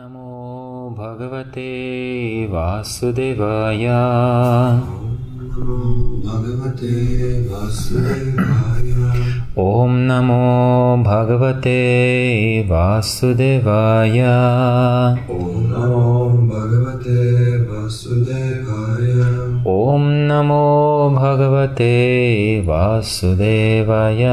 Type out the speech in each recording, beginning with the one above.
नमो भगवते वासुदेवाय। भगवते वासुदेवाय ॐ नमो भगवते वासुदेवाय। ॐ नमो भगवते वासुदेवाय। ॐ नमो भगवते वासुदेवाय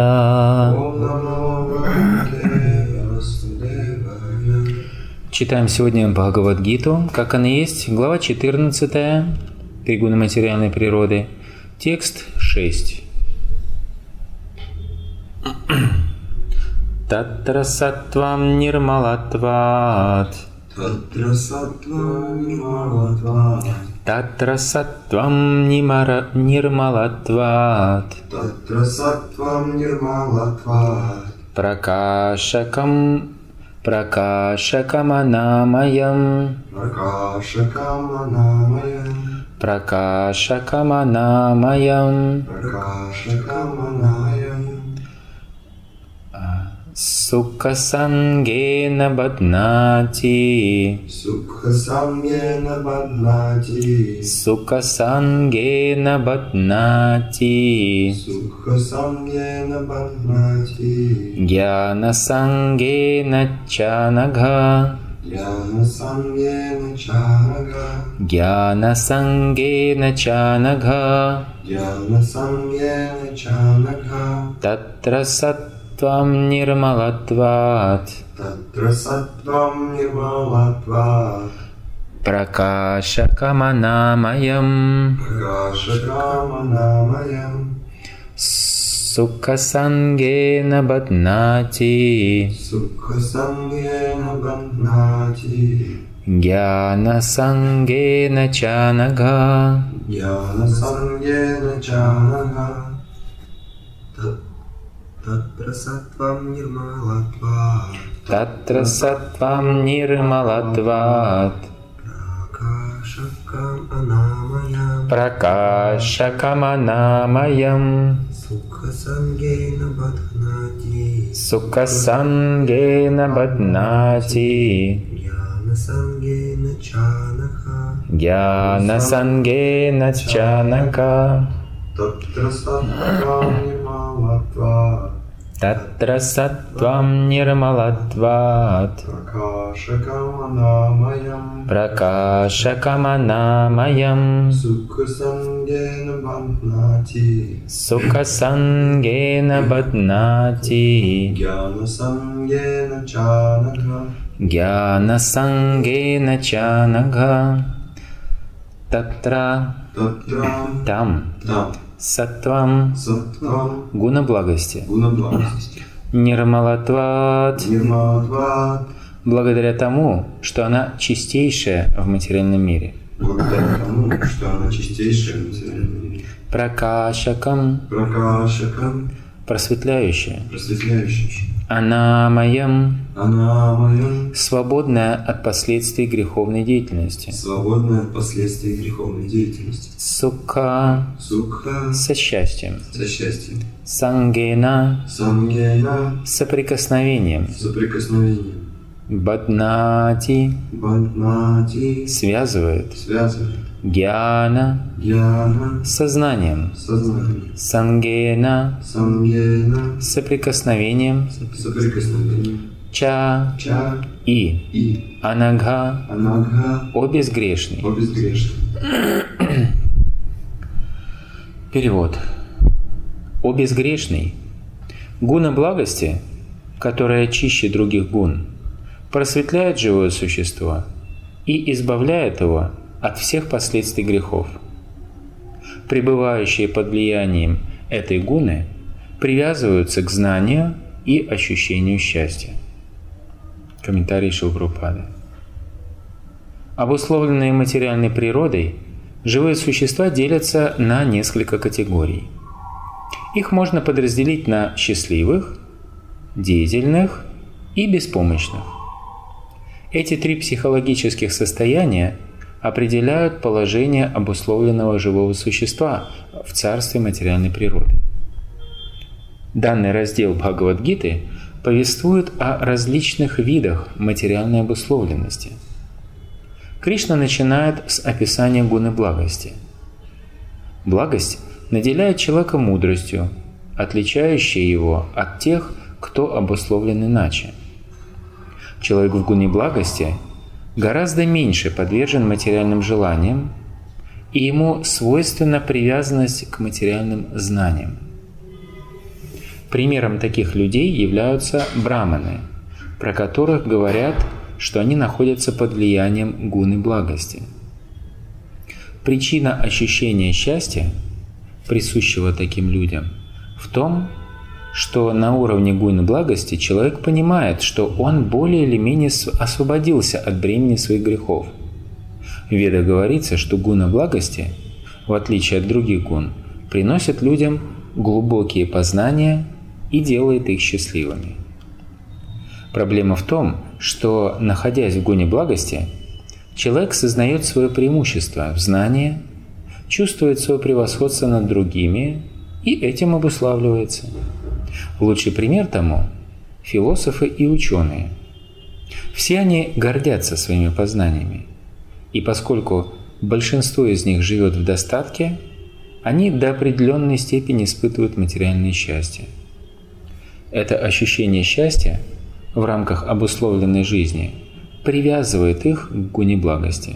Читаем сегодня Бхагавадгиту, как она есть, глава 14, тригуна материальной природы, текст 6. Татра саттвам нирмалатват. Татра саттвам нирмалатват. Татра саттвам нирмалатват. Татра саттвам нирмалатват. Пракашакам प्रकाशकमनामयं प्रकाशकमनामयं सुखसङ्गेन बध्नाचि सुखसङ्गेन बध्नाचि सुखसङ्गेन बध्नाचि सुखसङ्गेन बध्नाचि ज्ञानसङ्गेन चनघ। ज्ञानसंज्ञेन चानघ। ज्ञानसङ्गेन च नघ ज्ञानसंज्ञेन चानघ। तत्र सत् Саттвам Нирмалатват. Тантра Саттвам Нирмалатват. Пракашакаманамаям. Пракашакаманамаям. Сукасангена баднати. Сукасангена баднати. Гьяна-сангена чанага. Гьяна-сангена чанага. Татра сатвам нирмалатват. Татра сатвам нирмалатват. Пракашакам анамаям. Пракашакам анамаям. Сукхасангена бадхнати. Сукхасангена бадхнати. Гьянасангена чанаха. Гьянасангена чанаха. Татра сатвам нирмалатват. Татра саттвам нирмалатват Пракашакаманамаям Сукасангена баднати Гьянасангена чанага Гьянасангена чанага Татра Там, там сатвам, сатвам. Гуна благости, гуна благости. Нирмалатват, нирмалатват. Благодаря тому, что она чистейшая в материальном мире. Благодаря тому, что она чистейшая в материальном мире. Пракашакам, пракашакам просветляющая, просветляющая анамаям, Она моя свободная от последствий греховной деятельности, свободная от последствий греховной деятельности. сука Сукха. Со счастьем, со счастьем. сангена. Сангена. Соприкосновением, соприкосновением. баднати. Баднати. Связывает, связывает. Гьяна сознанием, сознание. сангена соприкосновением, соприкосновением. ча Ча и и анагха Анагха о безгрешный. о. Перевод. О безгрешный. Гуна благости, которая чище других гун, просветляет живое существо и избавляет его от всех последствий грехов. Пребывающие под влиянием этой гуны привязываются к знанию и ощущению счастья. Комментарий Шилпрупады. Обусловленные материальной природой, живые существа делятся на несколько категорий. Их можно подразделить на счастливых, деятельных и беспомощных. Эти три психологических состояния определяют положение обусловленного живого существа в царстве материальной природы. Данный раздел Бхагавадгиты повествует о различных видах материальной обусловленности. Кришна начинает с описания гуны благости. Благость наделяет человека мудростью, отличающей его от тех, кто обусловлен иначе. Человек в гуне благости гораздо меньше подвержен материальным желаниям, и ему свойственна привязанность к материальным знаниям. Примером таких людей являются браманы, про которых говорят, что они находятся под влиянием гуны благости. Причина ощущения счастья, присущего таким людям, в том, что на уровне гуны благости человек понимает, что он более или менее освободился от бремени своих грехов. В Ведах говорится, что гуна благости, в отличие от других гун, приносит людям глубокие познания и делает их счастливыми. Проблема в том, что, находясь в гуне благости, человек сознает свое преимущество в знании, чувствует свое превосходство над другими и этим обуславливается – Лучший пример тому – философы и ученые. Все они гордятся своими познаниями. И поскольку большинство из них живет в достатке, они до определенной степени испытывают материальное счастье. Это ощущение счастья в рамках обусловленной жизни привязывает их к гуне благости.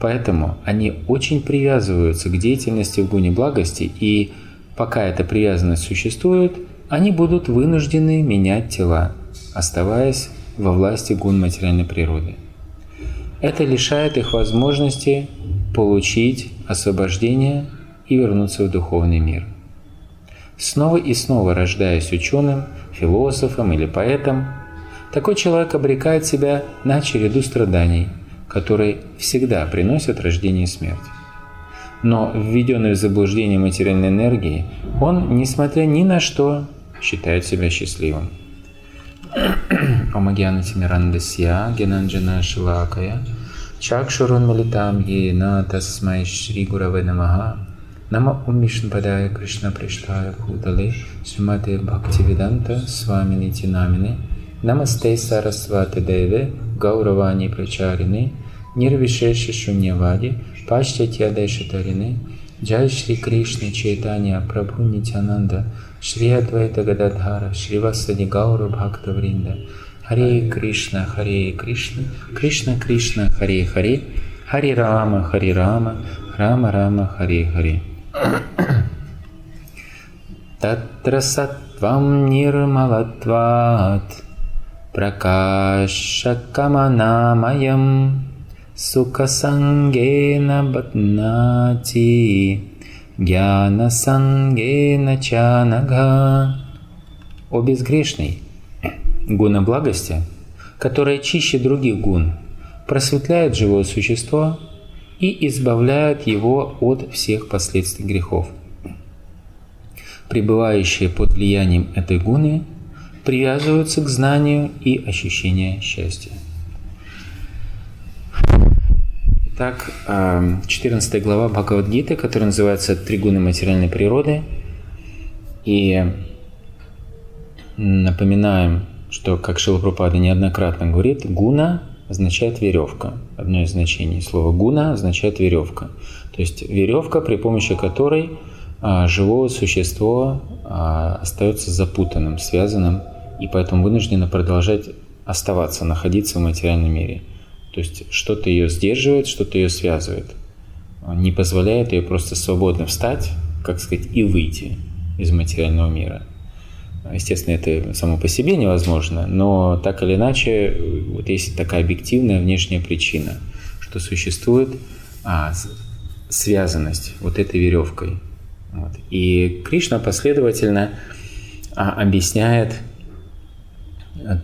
Поэтому они очень привязываются к деятельности в гуне благости, и пока эта привязанность существует – они будут вынуждены менять тела, оставаясь во власти гун материальной природы. Это лишает их возможности получить освобождение и вернуться в духовный мир. Снова и снова рождаясь ученым, философом или поэтом, такой человек обрекает себя на череду страданий, которые всегда приносят рождение и смерть. Но введенный в заблуждение материальной энергии, он, несмотря ни на что, считает себя счастливым. Омагьяна Тимирандасья Генанджана Шилакая Чакшурун Милитам Ена Тасмай Шри Гураве Намаха Нама Умишн Падая Кришна Приштая Бхутале Шримате Бхактивиданта Свамини Тинамини Намасте Сарасвати Деве Гауравани Прачарини Нирвишеши Шуньявади Паштятья Дайшатарини Джай Шри Кришна Чайтанья Прабху Нитянанда श्री अद्वैत गदाधार श्रीवस्विनि गौरभक्तवृन्द हरे कृष्ण हरे कृष्ण कृष्ण कृष्ण हरे हरे हरे राम हरे राम राम राम हरे हरे तत्र सत्त्वं निर्मलत्वात् प्रकाशकमनामयं सुखसङ्गेन बध्नाचि। Гьяна чанага. О безгрешный, гуна благости, которая чище других гун, просветляет живое существо и избавляет его от всех последствий грехов. Пребывающие под влиянием этой гуны привязываются к знанию и ощущению счастья. Так, 14 эм, глава Бхагавадгиты, которая называется «Тригуны материальной природы». И напоминаем, что, как Шилапрапада неоднократно говорит, гуна означает веревка. Одно из значений слова гуна означает веревка. То есть веревка, при помощи которой а, живое существо а, остается запутанным, связанным, и поэтому вынуждено продолжать оставаться, находиться в материальном мире – то есть что-то ее сдерживает, что-то ее связывает. Не позволяет ее просто свободно встать, как сказать, и выйти из материального мира. Естественно, это само по себе невозможно, но так или иначе, вот есть такая объективная внешняя причина, что существует а, связанность вот этой веревкой. Вот. И Кришна последовательно а, объясняет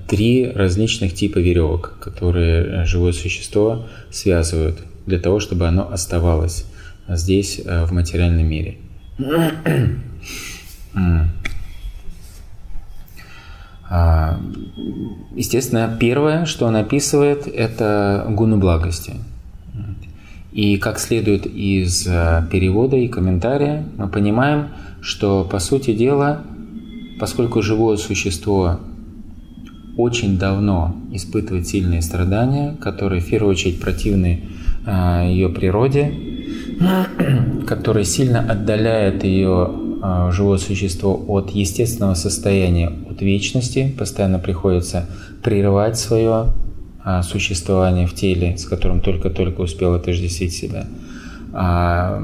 три различных типа веревок, которые живое существо связывают для того, чтобы оно оставалось здесь, э, в материальном мире. А, естественно, первое, что он описывает, это гуну благости. И как следует из э, перевода и комментария, мы понимаем, что, по сути дела, поскольку живое существо очень давно испытывает сильные страдания, которые в первую очередь противны а, ее природе, которые сильно отдаляют ее а, живое существо от естественного состояния, от вечности, постоянно приходится прерывать свое а, существование в теле, с которым только-только успел отождествить себя. А,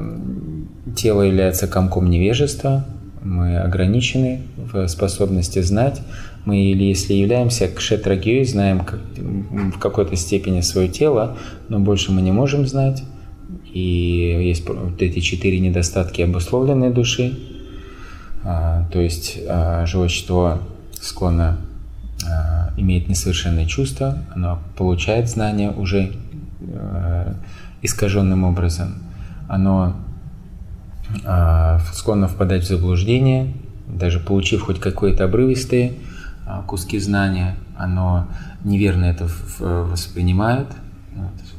тело является комком невежества, мы ограничены в способности знать. Мы, или если являемся кшетрагией, знаем как, в какой-то степени свое тело, но больше мы не можем знать. И есть вот эти четыре недостатки обусловленной души. А, то есть а, животное склонно а, имеет несовершенные чувства, оно получает знания уже а, искаженным образом. Оно а, склонно впадать в заблуждение, даже получив хоть какие-то обрывистые а, куски знания, оно неверно это воспринимает,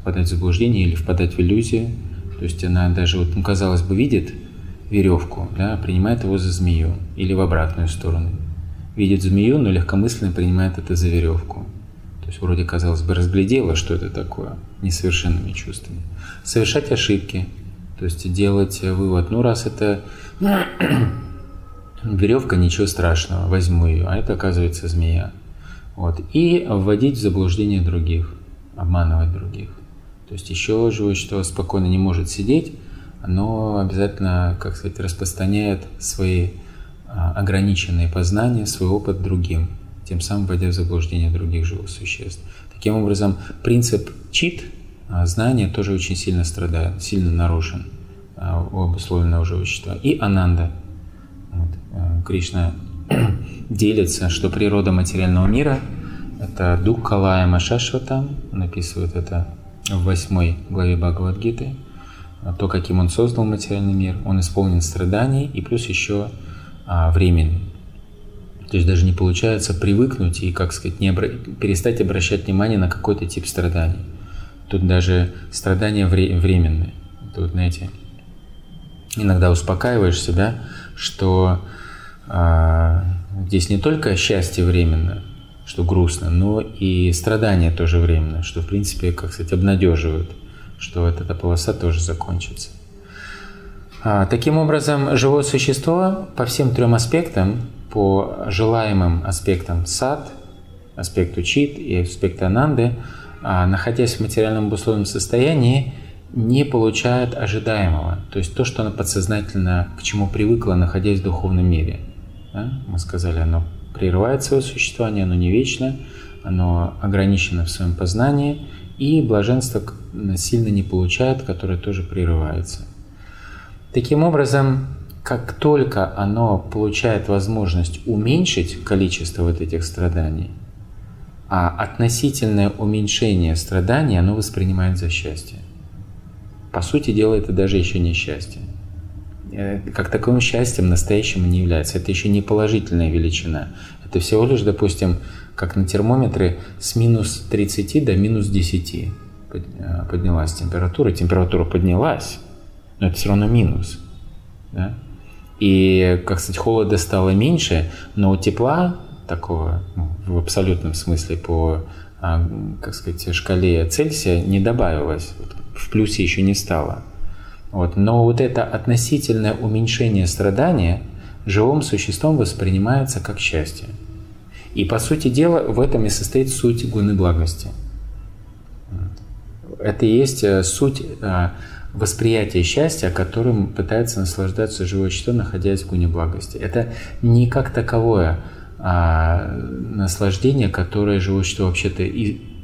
впадать в заблуждение или впадать в иллюзию. То есть она даже, вот, ну, казалось бы, видит веревку, да, принимает его за змею или в обратную сторону. Видит змею, но легкомысленно принимает это за веревку. То есть вроде, казалось бы, разглядела, что это такое, несовершенными чувствами. Совершать ошибки – то есть делать вывод, ну раз это веревка, ничего страшного, возьму ее, а это оказывается змея. Вот. И вводить в заблуждение других, обманывать других. То есть еще живое что спокойно не может сидеть, но обязательно, как сказать, распространяет свои а, ограниченные познания, свой опыт другим, тем самым вводя в заблуждение других живых существ. Таким образом, принцип чит – а знание тоже очень сильно страдает, сильно нарушен а, у обусловленного живущества. И ананда. Э, Кришна делится, что природа материального мира – это дух Калая Машашвата, он описывает это в восьмой главе Бхагавадгиты, то, каким он создал материальный мир, он исполнен страданий и плюс еще а, временный. То есть даже не получается привыкнуть и, как сказать, не обра... перестать обращать внимание на какой-то тип страданий. Тут даже страдания вре- временные. Тут, знаете, иногда успокаиваешь себя, что а, здесь не только счастье временно, что грустно, но и страдания тоже временно, что, в принципе, как сказать, обнадеживают, что вот эта полоса тоже закончится. А, таким образом, живое существо по всем трем аспектам, по желаемым аспектам сад, аспекту чит и аспекту ананды – а, находясь в материальном обусловленном состоянии, не получает ожидаемого. То есть то, что она подсознательно к чему привыкла, находясь в духовном мире. Да? Мы сказали, оно прерывает свое существование, оно не вечно, оно ограничено в своем познании, и блаженство сильно не получает, которое тоже прерывается. Таким образом, как только оно получает возможность уменьшить количество вот этих страданий, а относительное уменьшение страданий оно воспринимает за счастье. По сути дела, это даже еще не счастье. Э, как таковым счастьем настоящим не является. Это еще не положительная величина. Это всего лишь, допустим, как на термометре с минус 30 до минус 10 э, поднялась температура. Температура поднялась, но это все равно минус. Да? И, как сказать, холода стало меньше, но у тепла такого ну, в абсолютном смысле по, а, как сказать, шкале Цельсия не добавилось, в плюсе еще не стало. Вот. Но вот это относительное уменьшение страдания живым существом воспринимается как счастье. И по сути дела в этом и состоит суть гуны благости. Это и есть э, суть а, восприятия счастья, которым пытается наслаждаться живое существо, находясь в гуне благости. Это не как таковое а, наслаждение, которое живущее вообще-то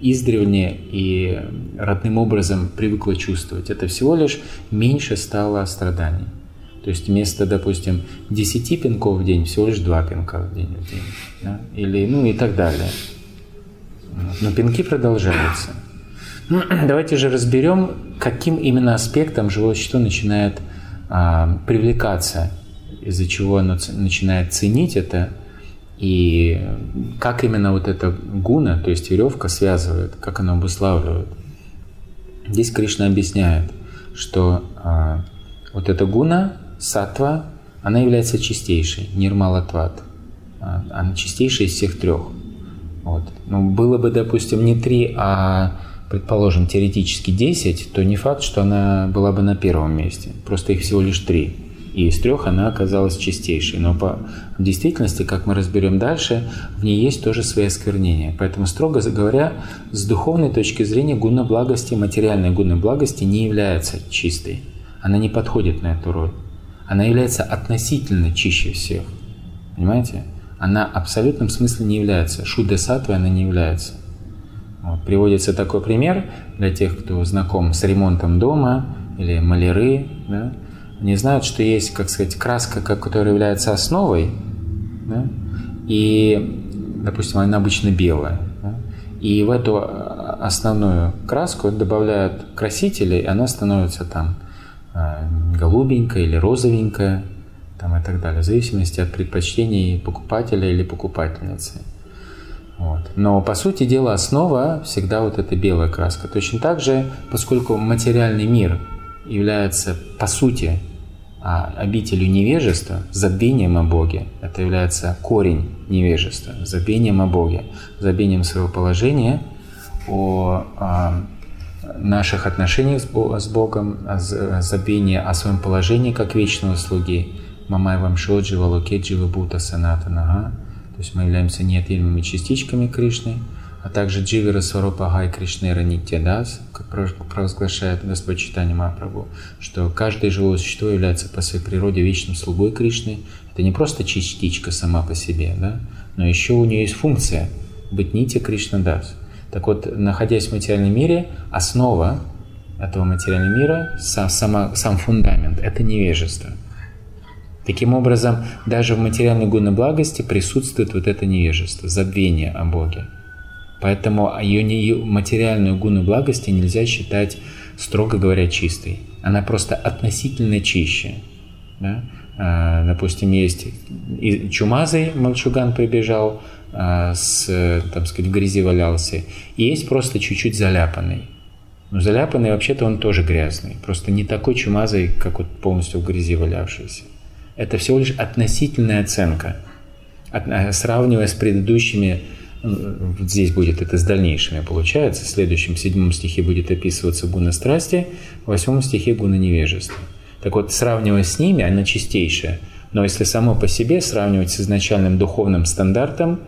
издревле и родным образом привыкло чувствовать. Это всего лишь меньше стало страданий. То есть вместо, допустим, 10 пинков в день, всего лишь 2 пинка в день. В день да? Или, ну и так далее. Но пинки продолжаются. Давайте же разберем, каким именно аспектом живое существо начинает а, привлекаться, из-за чего оно начинает ценить это – и как именно вот эта гуна, то есть веревка, связывает, как она обуславливает. Здесь Кришна объясняет, что а, вот эта гуна, сатва, она является чистейшей, нирмалатват. А, она чистейшая из всех трех. Вот. Ну, было бы, допустим, не 3, а, предположим, теоретически 10, то не факт, что она была бы на первом месте. Просто их всего лишь 3. И из трех она оказалась чистейшей. Но по, в действительности, как мы разберем дальше, в ней есть тоже свои осквернения. Поэтому, строго говоря, с духовной точки зрения гуна благости, материальной гуна благости не является чистой. Она не подходит на эту роль. Она является относительно чище всех. Понимаете? Она в абсолютном смысле не является. Шуда сатвой она не является. Вот. Приводится такой пример для тех, кто знаком с ремонтом дома или маляры. Да? Они знают, что есть, как сказать, краска, которая является основой, да? и, допустим, она обычно белая. Да? И в эту а, основную краску добавляют красители, и она становится там а, голубенькая или розовенькая, там и так далее, в зависимости от предпочтений покупателя или покупательницы. Вот. Но по сути дела основа всегда вот эта белая краска. Точно так же, поскольку материальный мир является по сути а обителью невежества, забвением о Боге. Это является корень невежества, забвением о Боге, забвением своего положения, о, о наших отношениях с Богом, о забвение о своем положении как вечного слуги. Мамай вам шоджи, валукеджи, бута саната нага. То есть мы являемся неотъемлемыми частичками Кришны – а также Дживера Сварупа Гай Кришнера Нитядас, провозглашает Господь Читание Мапрабху, что каждое живое существо является по своей природе вечным слугой Кришны. Это не просто частичка сама по себе, да? но еще у нее есть функция быть Нитя Кришна Дас. Так вот, находясь в материальном мире, основа этого материального мира, сам, сама, сам фундамент – это невежество. Таким образом, даже в материальной гуне благости присутствует вот это невежество, забвение о Боге. Поэтому ее, материальную гуну благости нельзя считать, строго говоря, чистой. Она просто относительно чище. Да? А, допустим, есть чумазый мальчуган прибежал, а, с, там сказать, в грязи валялся, и есть просто чуть-чуть заляпанный. Но заляпанный вообще-то он тоже грязный, просто не такой чумазый, как вот полностью в грязи валявшийся. Это всего лишь относительная оценка, от, сравнивая с предыдущими здесь будет это с дальнейшими получается. В следующем седьмом стихе будет описываться гуна страсти, в восьмом стихе гуна невежества. Так вот, сравнивая с ними, она чистейшая. Но если само по себе сравнивать с изначальным духовным стандартом,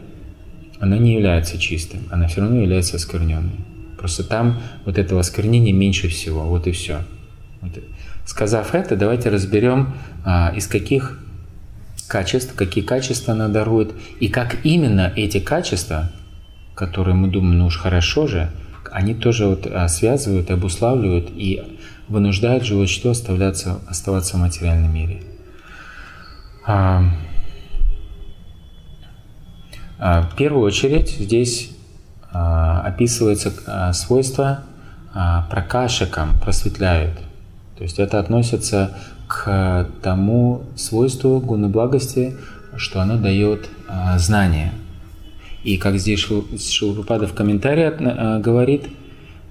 она не является чистым, она все равно является оскверненной. Просто там вот этого осквернения меньше всего, вот и все. Сказав это, давайте разберем, а, из каких качеств, какие качества она дарует, и как именно эти качества, которые мы думаем, ну уж хорошо же, они тоже вот а, связывают, обуславливают и вынуждают живое существо оставляться, оставаться в материальном мире. А, а, в первую очередь здесь описывается свойство прокашикам, просветляют. То есть это относится к тому свойству гуны благости, что оно дает а, знание. И как здесь Шилпада в комментарии а, говорит,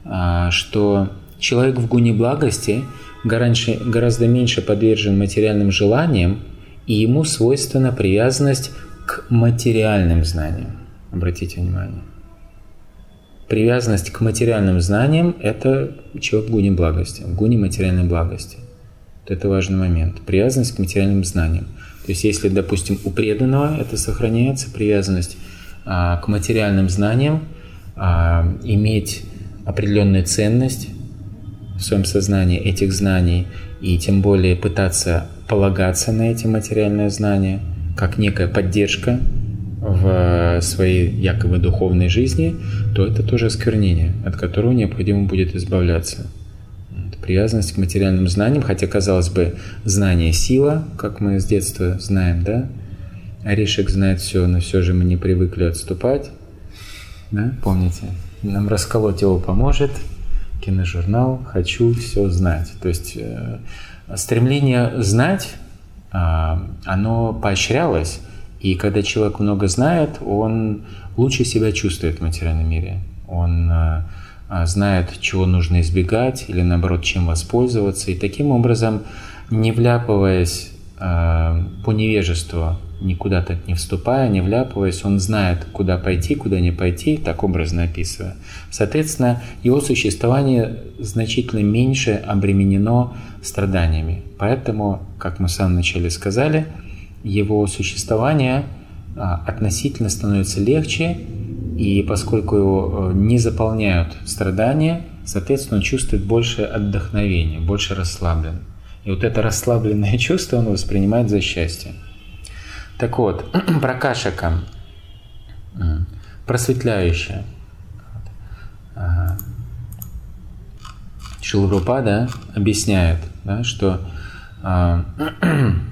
а, что человек в гуне благости гораздо меньше подвержен материальным желаниям, и ему свойственна привязанность к материальным знаниям. Обратите внимание. Привязанность к материальным знаниям – это человек в гуне благости, в гуне материальной благости – это важный момент. Привязанность к материальным знаниям. То есть если, допустим, у преданного это сохраняется, привязанность а, к материальным знаниям, а, иметь определенную ценность в своем сознании этих знаний и тем более пытаться полагаться на эти материальные знания как некая поддержка в своей якобы духовной жизни, то это тоже осквернение, от которого необходимо будет избавляться привязанность к материальным знаниям, хотя, казалось бы, знание – сила, как мы с детства знаем, да? Орешек знает все, но все же мы не привыкли отступать. Да? Помните? Нам расколоть его поможет. Киножурнал «Хочу все знать». То есть э, стремление знать, э, оно поощрялось, и когда человек много знает, он лучше себя чувствует в материальном мире. Он э, а, знает, чего нужно избегать или наоборот, чем воспользоваться. И таким образом, не вляпываясь а, по невежеству никуда так не вступая, не вляпываясь, он знает, куда пойти, куда не пойти, так образно описывая. Соответственно, его существование значительно меньше обременено страданиями. Поэтому, как мы в самом начале сказали, его существование а, относительно становится легче, и поскольку его э, не заполняют страдания, соответственно, он чувствует больше отдохновения, больше расслаблен. И вот это расслабленное чувство он воспринимает за счастье. Так вот, прокашака, просветляющая. Шилрупада объясняет, да, что а,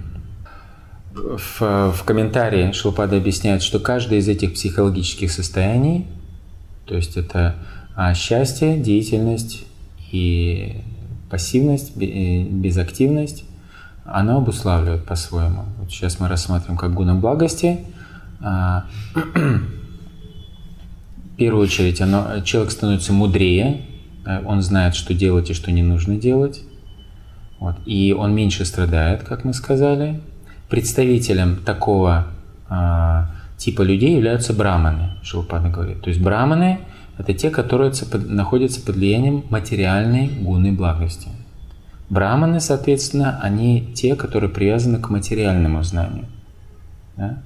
в, в комментарии Шилпада объясняет, что каждое из этих психологических состояний, то есть это а, счастье, деятельность и пассивность, безактивность, она обуславливает по-своему. Вот сейчас мы рассматриваем как гуна благости. А, в первую очередь оно, человек становится мудрее, он знает, что делать и что не нужно делать. Вот. И он меньше страдает, как мы сказали. Представителем такого а, типа людей являются браманы, Шилпада говорит. То есть браманы – это те, которые находятся под влиянием материальной гуны благости. Браманы, соответственно, они те, которые привязаны к материальному знанию. Да?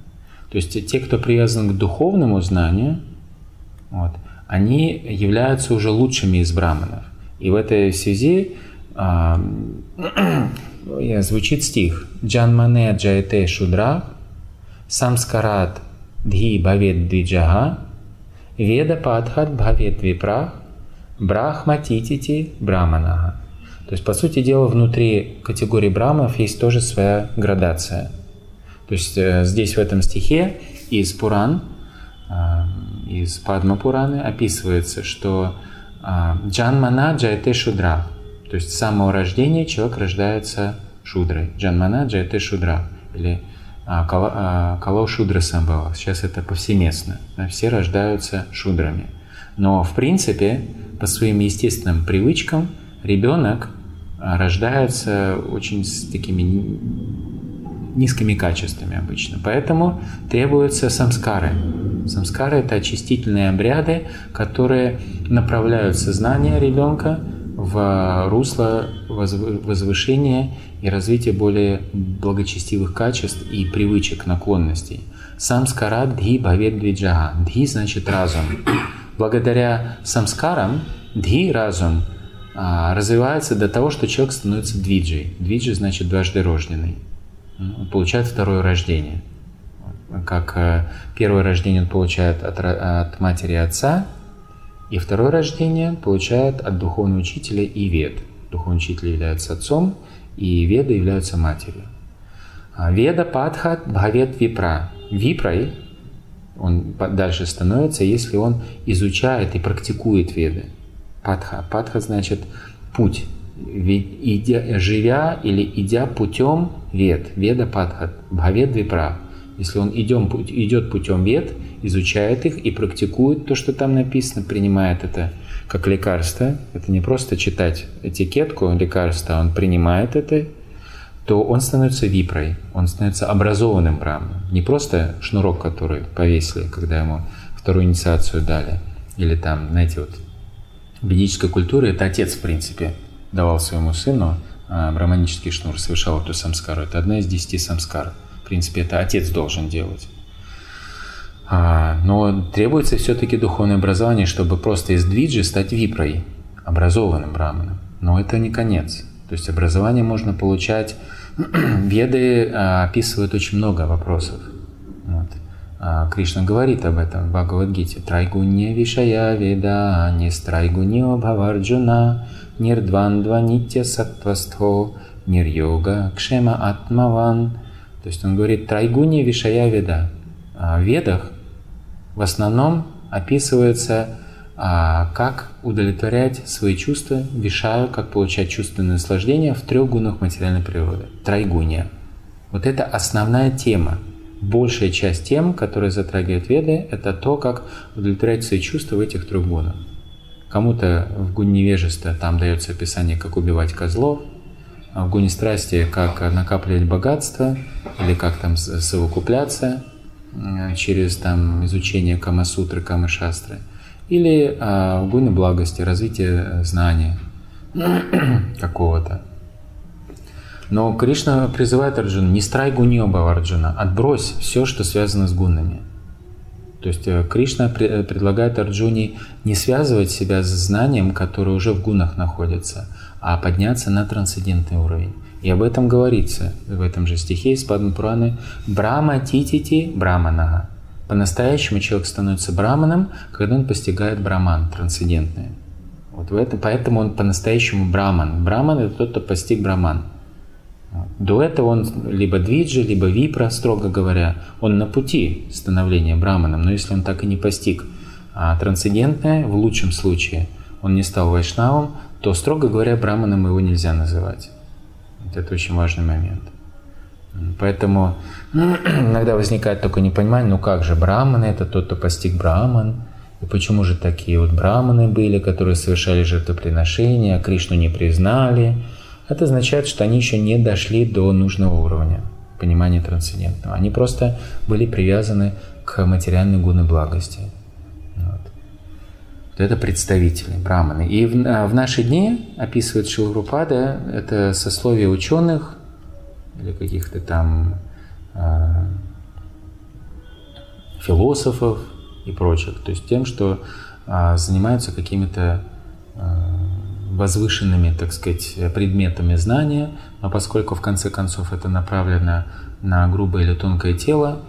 То есть те, кто привязан к духовному знанию, вот, они являются уже лучшими из браманов. И в этой связи а, звучит стих «Джанмане джайте шудра, самскарат дхи бавет двиджага, веда падхат бхавет випрах, брахматитити браманага». То есть, по сути дела, внутри категории браманов есть тоже своя градация. То есть э, здесь в этом стихе из Пуран, а, из Падма Пураны описывается, что а, Джанмана Джайте Шудра, то есть с самого рождения человек рождается шудрой. Джанмана Джайте Шудра, или а, Кало Шудра Самбава. Сейчас это повсеместно. Все рождаются шудрами. Но в принципе, по своим естественным привычкам, ребенок рождается очень с такими низкими качествами обычно. Поэтому требуются самскары. Самскары – это очистительные обряды, которые направляют сознание ребенка в русло возвышения и развития более благочестивых качеств и привычек, наклонностей. Самскара дхи бхавет двиджага. Дхи значит разум. Благодаря самскарам дхи разум а, развивается до того, что человек становится двиджей. Двиджи значит дважды рожденный. Он получает второе рождение. Как э, первое рождение он получает от, от матери и отца, и второе рождение получает от духовного учителя и вед. Духовный учитель является отцом, и веда являются матерью. А веда падхат бхавет випра. Випрой он дальше становится, если он изучает и практикует веды. Падха. Падха значит путь. Идя, живя или идя путем вед. Веда падха. Бхавет випра. Если он идем, идет путем вед, изучает их и практикует то, что там написано, принимает это как лекарство, это не просто читать этикетку лекарства, он принимает это, то он становится випрой, он становится образованным брамом. Не просто шнурок, который повесили, когда ему вторую инициацию дали, или там, знаете, вот в ведической культуре это отец, в принципе, давал своему сыну а, браманический шнур, совершал эту самскару. Это одна из десяти самскар. В принципе, это отец должен делать. А, но требуется все-таки духовное образование, чтобы просто из двиджи стать випрой, образованным браманом. Но это не конец. То есть образование можно получать. Веды а, описывают очень много вопросов. Вот. А, Кришна говорит об этом в Бхагавадгите. Трайгунья вишая веда, не страйгуньо бхаварджуна, нирдвандва нитя саттвастхо, нир-йога кшема атмаван. То есть он говорит трайгунья вишая веда. В ведах в основном описывается а, как удовлетворять свои чувства, вишаю, как получать чувственное наслаждение в трех гунах материальной природы. Трайгуния. Вот это основная тема большая часть тем, которые затрагивают Веды, это то, как удовлетворять свои чувства в этих трех гунах. Кому-то в гуне невежества там дается описание, как убивать козлов, в гуне страсти, как накапливать богатство или как там совокупляться через там, изучение Камасутры, Камашастры, или а, в гуне благости, развитие знания какого-то. Но Кришна призывает Арджуна, не страй гуньоба Арджуна, отбрось все, что связано с гунами. То есть э, Кришна предлагает Арджуне не связывать себя с знанием, которое уже в гунах находится, а подняться на трансцендентный уровень. И об этом говорится в этом же стихе из Падмапураны «Брама титити браманага». По-настоящему человек становится браманом, когда он постигает браман, трансцендентное. Вот в этом, поэтому он по-настоящему браман. Браман – это тот, кто постиг браман. До этого он либо двиджи, либо випра, строго говоря, он на пути становления браманом, но если он так и не постиг а трансцендентное, в лучшем случае он не стал вайшнавом, то, строго говоря, браманом его нельзя называть. Это очень важный момент. Поэтому иногда возникает такое непонимание, ну как же, браманы – это тот, кто постиг браман, и почему же такие вот браманы были, которые совершали жертвоприношения, а Кришну не признали – это означает, что они еще не дошли до нужного уровня понимания трансцендентного. Они просто были привязаны к материальной гуны благости. Вот. это представители, браманы. И в, а, в наши дни, описывает Шилрупада, это сословие ученых или каких-то там э, философов и прочих. То есть тем, что э, занимаются какими-то э, возвышенными, так сказать, предметами знания, но поскольку в конце концов это направлено на грубое или тонкое тело,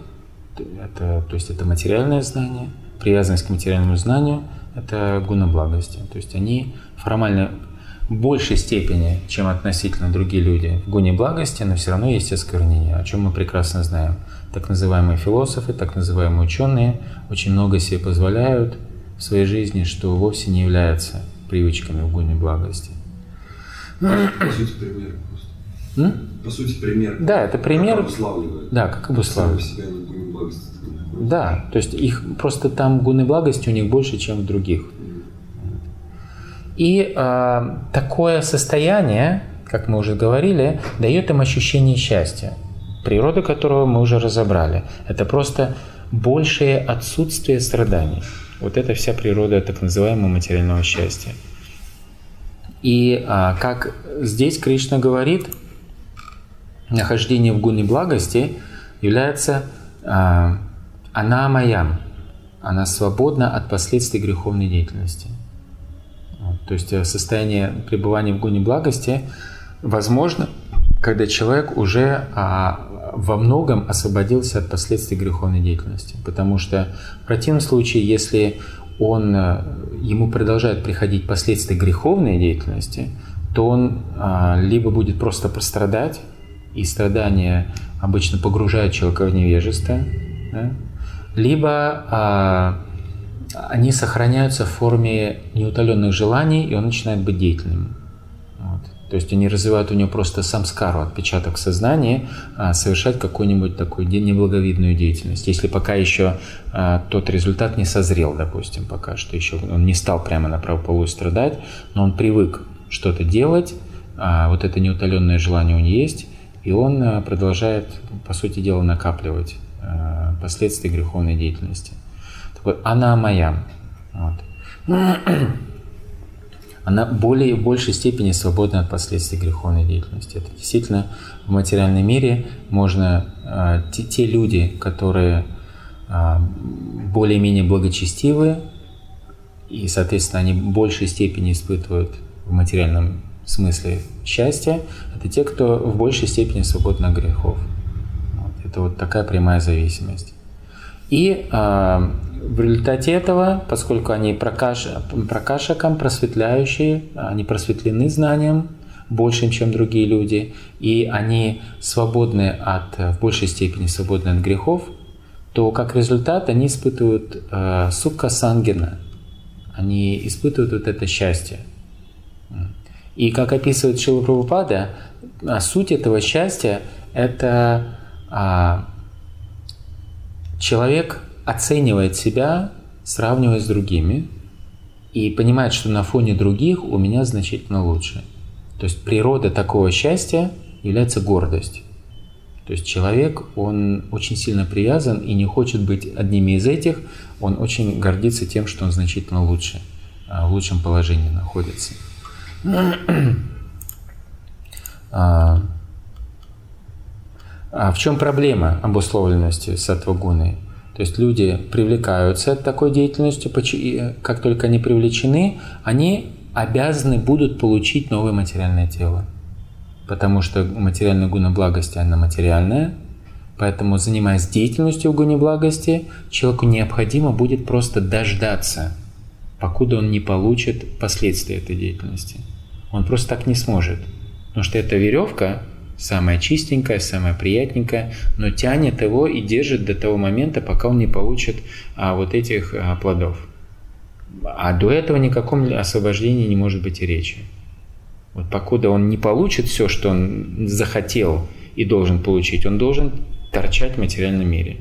это, то есть это материальное знание, привязанность к материальному знанию – это гуна благости. То есть они формально в большей степени, чем относительно другие люди в гуне благости, но все равно есть осквернение, о чем мы прекрасно знаем. Так называемые философы, так называемые ученые очень много себе позволяют в своей жизни, что вовсе не является привычками в гуне благости. По сути, пример просто. М? По сути, пример. Да, это пример. Как обуславливает. Да, как обуславливает. себя не гуне благости. Да, то есть их просто там гуны благости у них больше, чем в других. И э, такое состояние, как мы уже говорили, дает им ощущение счастья, природа которого мы уже разобрали. Это просто большее отсутствие страданий. Вот это вся природа так называемого материального счастья. И а, как здесь Кришна говорит, нахождение в гуне благости является а, она моя, она свободна от последствий греховной деятельности. Вот, то есть э, состояние пребывания в гуне благости возможно, когда человек уже а, во многом освободился от последствий греховной деятельности. Потому что в противном случае, если он, э, ему продолжают приходить последствия греховной деятельности, то он а, либо будет просто пострадать, и страдания обычно погружают человека в невежество, да? Либо а, они сохраняются в форме неутоленных желаний, и он начинает быть деятельным. То есть они развивают у него просто самскару, отпечаток сознания, а, совершать какую-нибудь такую неблаговидную деятельность. Если пока еще а, тот результат не созрел, допустим, пока что еще он не стал прямо на правополую страдать, но он привык что-то делать, вот это неутоленное желание у него есть, и он продолжает, по сути дела, накапливать последствия греховной деятельности. Такой «она моя». Вот она более, в большей степени свободна от последствий греховной деятельности. Это действительно в материальном мире можно а, те, те люди, которые а, более-менее благочестивы, и, соответственно, они в большей степени испытывают в материальном смысле счастье, это те, кто в большей степени свободны от грехов. Это вот такая прямая зависимость. И э, в результате этого, поскольку они прокаш, прокашакам, просветляющие, они просветлены знанием большим, чем другие люди, и они свободны от, в большей степени свободны от грехов, то как результат они испытывают э, сукка сангена, они испытывают вот это счастье. И как описывает Шила Прабхупада, а, суть этого счастья – это а, человек оценивает себя, сравнивая с другими, и понимает, что на фоне других у меня значительно лучше. То есть природа такого счастья является гордость. То есть человек, он очень сильно привязан и не хочет быть одними из этих, он очень гордится тем, что он значительно лучше, а, в лучшем положении находится. А, в чем проблема обусловленности сатвагуны? То есть люди привлекаются такой деятельностью, как только они привлечены, они обязаны будут получить новое материальное тело. Потому что материальная гуна благости, она материальная, поэтому занимаясь деятельностью в гуне благости, человеку необходимо будет просто дождаться, покуда он не получит последствия этой деятельности. Он просто так не сможет. Потому что эта веревка, самая чистенькая, самая приятненькая, но тянет его и держит до того момента, пока он не получит а, вот этих а, плодов. А до этого никаком освобождении не может быть и речи. Вот покуда он не получит все, что он захотел и должен получить, он должен торчать в материальном мире.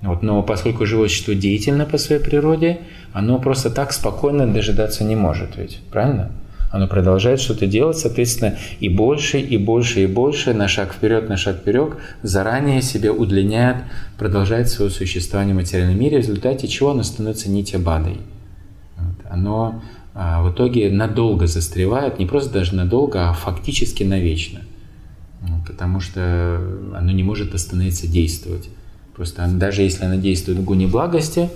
Вот, но поскольку животное деятельно по своей природе, оно просто так спокойно дожидаться не может ведь, правильно? Оно продолжает что-то делать, соответственно, и больше, и больше, и больше, на шаг вперед, на шаг вперед, заранее себе удлиняет, продолжает свое существование в материальном мире, в результате чего оно становится нитябадой. Вот. Оно а, в итоге надолго застревает, не просто даже надолго, а фактически навечно. Потому что оно не может остановиться действовать. Просто даже если оно действует в гуне благости,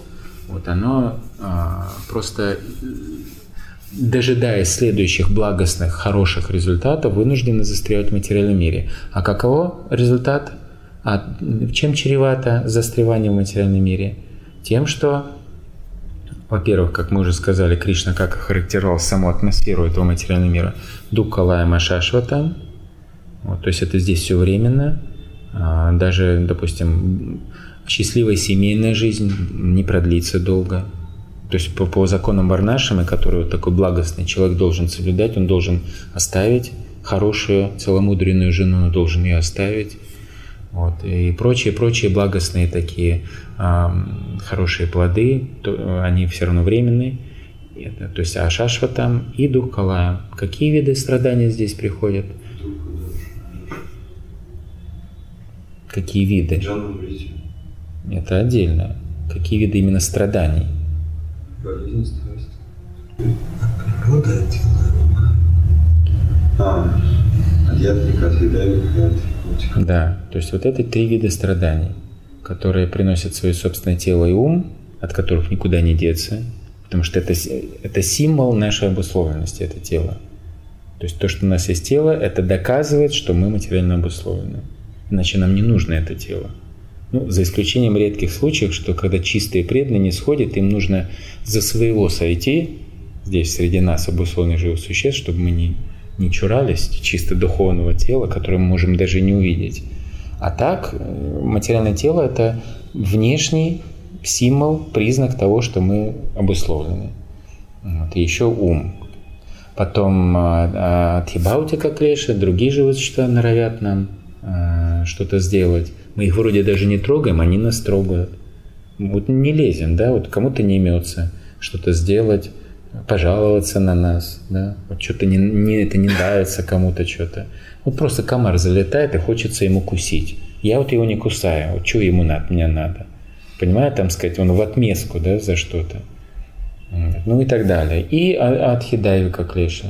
вот оно а, просто дожидаясь следующих благостных, хороших результатов, вынуждены застревать в материальном мире. А каково результат? А чем чревато застревание в материальном мире? Тем, что, во-первых, как мы уже сказали, Кришна как охарактеризовал саму атмосферу этого материального мира. Дукалая Машашватам. Вот, то есть это здесь все временно. А, даже, допустим, счастливая семейная жизнь не продлится долго. То есть по, по законам Барнашима, который вот такой благостный человек должен соблюдать, он должен оставить хорошую, целомудренную жену, он должен ее оставить. Вот, и прочие-прочие благостные такие э, хорошие плоды, то, они все равно временные. Это, то есть Ашашва там и Дух Калая. Какие виды страданий здесь приходят? Какие виды? Это отдельно. Какие виды именно страданий? Болезнь, страсть. Природа отдела ума. А, адьятмика, адьятмика. Да, то есть вот это три вида страданий, которые приносят свое собственное тело и ум, от которых никуда не деться, потому что это, это символ нашей обусловленности, это тело. То есть то, что у нас есть тело, это доказывает, что мы материально обусловлены. Иначе нам не нужно это тело. Ну, за исключением редких случаев, что когда чистые преданные не сходят, им нужно за своего сойти, здесь среди нас обусловленных живых существ, чтобы мы не, не чурались чисто духовного тела, которое мы можем даже не увидеть. А так, э, материальное тело – это внешний символ, признак того, что мы обусловлены. Вот, и еще ум. Потом а, Тибаути, как Леша, другие живые существа норовят нам а, что-то сделать. Мы их вроде даже не трогаем, они нас трогают. Вот не лезем, да, вот кому-то не имется что-то сделать, пожаловаться на нас, да, вот что-то не, не, это не нравится кому-то что-то. Вот просто комар залетает и хочется ему кусить. Я вот его не кусаю, вот что ему надо, мне надо. Понимаю, там сказать, он в отместку, да, за что-то. Ну и так далее. И адхидайви, как леша.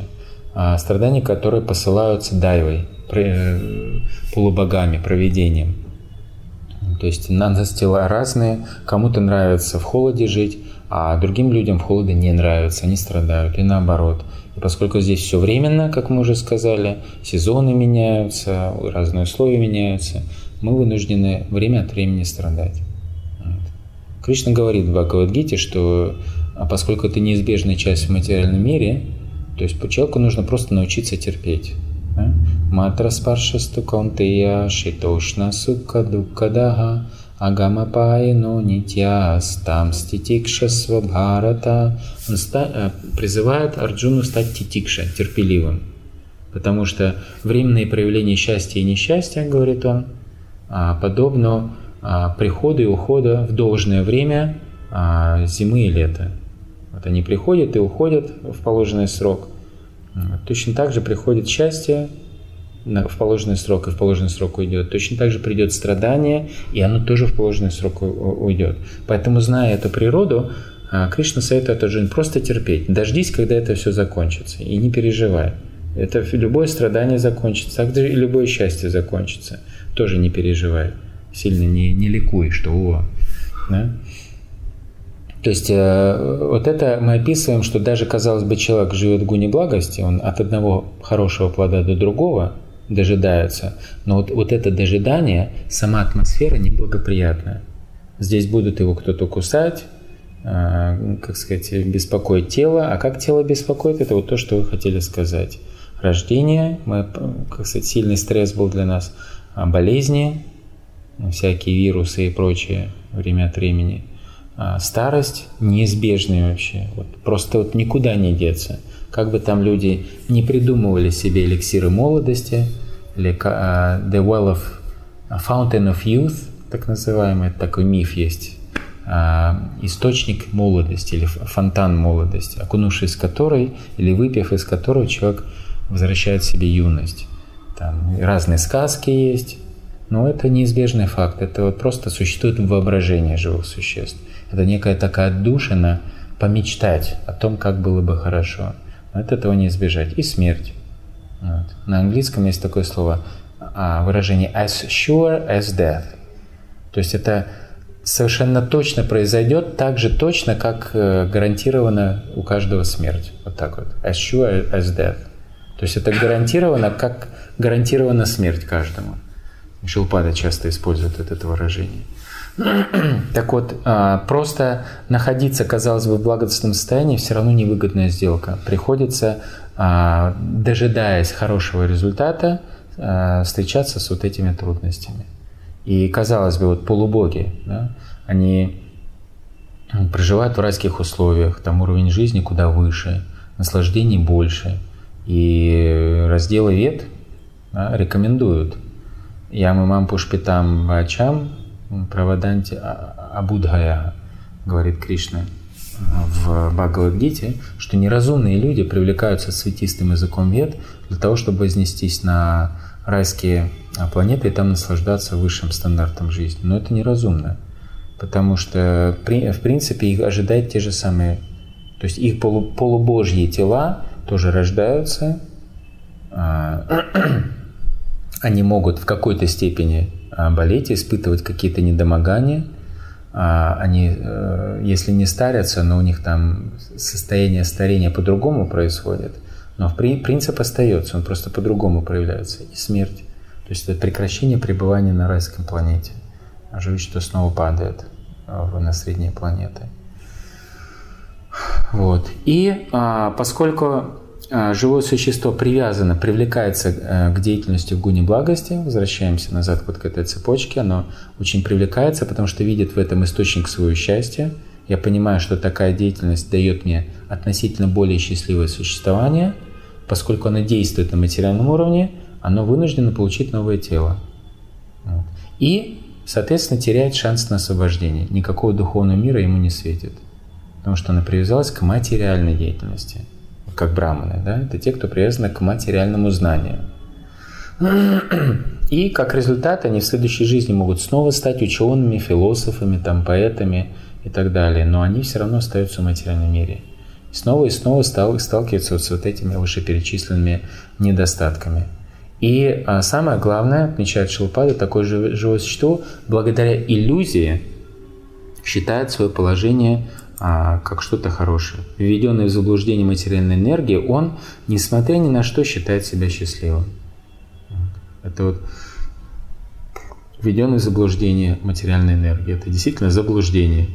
Страдания, которые посылаются дайвой, э, полубогами, проведением. То есть нас тела разные, кому-то нравится в холоде жить, а другим людям в холоде не нравится, они страдают, и наоборот. И поскольку здесь все временно, как мы уже сказали, сезоны меняются, разные условия меняются, мы вынуждены время от времени страдать. Кришна говорит в Бхагавадгите, что а поскольку это неизбежная часть в материальном мире, то есть человеку нужно просто научиться терпеть. Матра спаршасту каунтея шитошна сукка дуккадаха агамапайно нитьястам ститикшасва бхарата. Он э, призывает Арджуну стать титикша, терпеливым. Потому что временные проявления счастья и несчастья, говорит он, а, подобно а, приходу и ухода в должное время а, зимы и лета. Вот они приходят и уходят в положенный срок – Точно так же приходит счастье в положенный срок, и в положенный срок уйдет. Точно так же придет страдание, и оно тоже в положенный срок уйдет. Поэтому, зная эту природу, а, Кришна советует Арджуне просто терпеть. Дождись, когда это все закончится, и не переживай. Это любое страдание закончится, так же и любое счастье закончится. Тоже не переживай. Сильно не, не ликуй, что о. Да? То есть э, вот это мы описываем, что даже, казалось бы, человек живет в гуне благости, он от одного хорошего плода до другого дожидается, но вот, вот это дожидание, сама атмосфера неблагоприятная. Здесь будут его кто-то кусать, э, как сказать, беспокоить тело. А как тело беспокоит, это вот то, что вы хотели сказать. Рождение, мы, как сказать, сильный стресс был для нас, а болезни, всякие вирусы и прочее время от времени – а, старость неизбежная вообще. Вот просто вот никуда не деться. Как бы там люди не придумывали себе эликсиры молодости, или uh, The Well of Fountain of Youth, так называемый, такой миф есть, uh, источник молодости или фонтан молодости, окунувшись в который или выпив из которого человек возвращает себе юность. Там разные сказки есть, но это неизбежный факт. Это вот просто существует воображение живых существ. Это некая такая отдушина помечтать о том, как было бы хорошо. Но от этого не избежать. И смерть. Вот. На английском есть такое слово, а, выражение as sure as death. То есть это совершенно точно произойдет, так же точно, как э, гарантировано у каждого смерть. Вот так вот. As sure as death. То есть это гарантировано, как гарантирована смерть каждому. Шилпада часто использует это выражение. Так вот, а, просто находиться, казалось бы, в благодатственном состоянии все равно невыгодная сделка. Приходится, дожидаясь хорошего результата, а, встречаться с вот этими трудностями. И, казалось бы, вот полубоги, да, они проживают в райских условиях, там уровень жизни куда выше, наслаждений больше. И разделы вет да, рекомендуют Ямамам Пушпитам Вачам Праваданти Абудхая, говорит Кришна в Бхагавадгите, что неразумные люди привлекаются светистым языком вет для того, чтобы вознестись на райские планеты и там наслаждаться высшим стандартом жизни. Но это неразумно, потому что в принципе их ожидают те же самые, то есть их полу, полубожьи тела тоже рождаются, а, они могут в какой-то степени а, болеть, испытывать какие-то недомогания. А, они, э, если не старятся, но у них там состояние старения по-другому происходит, но принцип остается, он просто по-другому проявляется. И смерть. То есть это прекращение пребывания на райском планете. А живое что снова падает на средние планеты. Вот. И а, поскольку а, живое существо привязано, привлекается э, к деятельности в гуне благости, возвращаемся назад вот к этой цепочке, оно очень привлекается, потому что видит в этом источник своего счастья. Я понимаю, что такая деятельность дает мне относительно более счастливое существование, поскольку она действует на материальном уровне, оно вынуждено получить новое тело. И, соответственно, теряет шанс на освобождение. Никакого духовного мира ему не светит, потому что она привязалась к материальной деятельности – как браманы, да, это те, кто привязаны к материальному знанию. И как результат они в следующей жизни могут снова стать учеными, философами, там, поэтами и так далее, но они все равно остаются в материальном мире. И снова и снова стал, сталкиваются вот с вот этими вышеперечисленными недостатками. И а, самое главное, отмечает Шилпада, такое живое существо, благодаря иллюзии считает свое положение а, как что-то хорошее. Введенный в заблуждение материальной энергии, он, несмотря ни на что, считает себя счастливым. Это вот введенный в заблуждение материальной энергии. Это действительно заблуждение.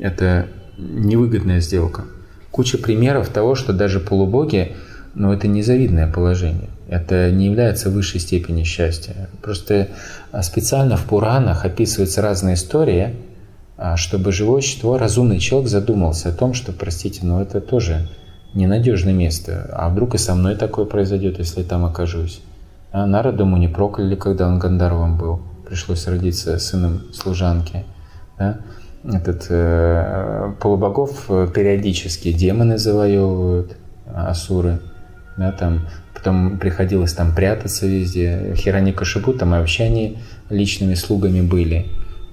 Это невыгодная сделка. Куча примеров того, что даже полубоги, но ну, это незавидное положение. Это не является высшей степенью счастья. Просто специально в Пуранах описываются разные истории, а, чтобы живое существо, разумный человек задумался о том, что, простите, но это тоже ненадежное место. А вдруг и со мной такое произойдет, если я там окажусь? А Народому не прокляли, когда он Гандаровым был. Пришлось родиться сыном служанки. Да? Этот, э, полубогов периодически демоны завоевывают, асуры. Да, там, потом приходилось там прятаться везде. Хираника Шипу, там вообще они личными слугами были.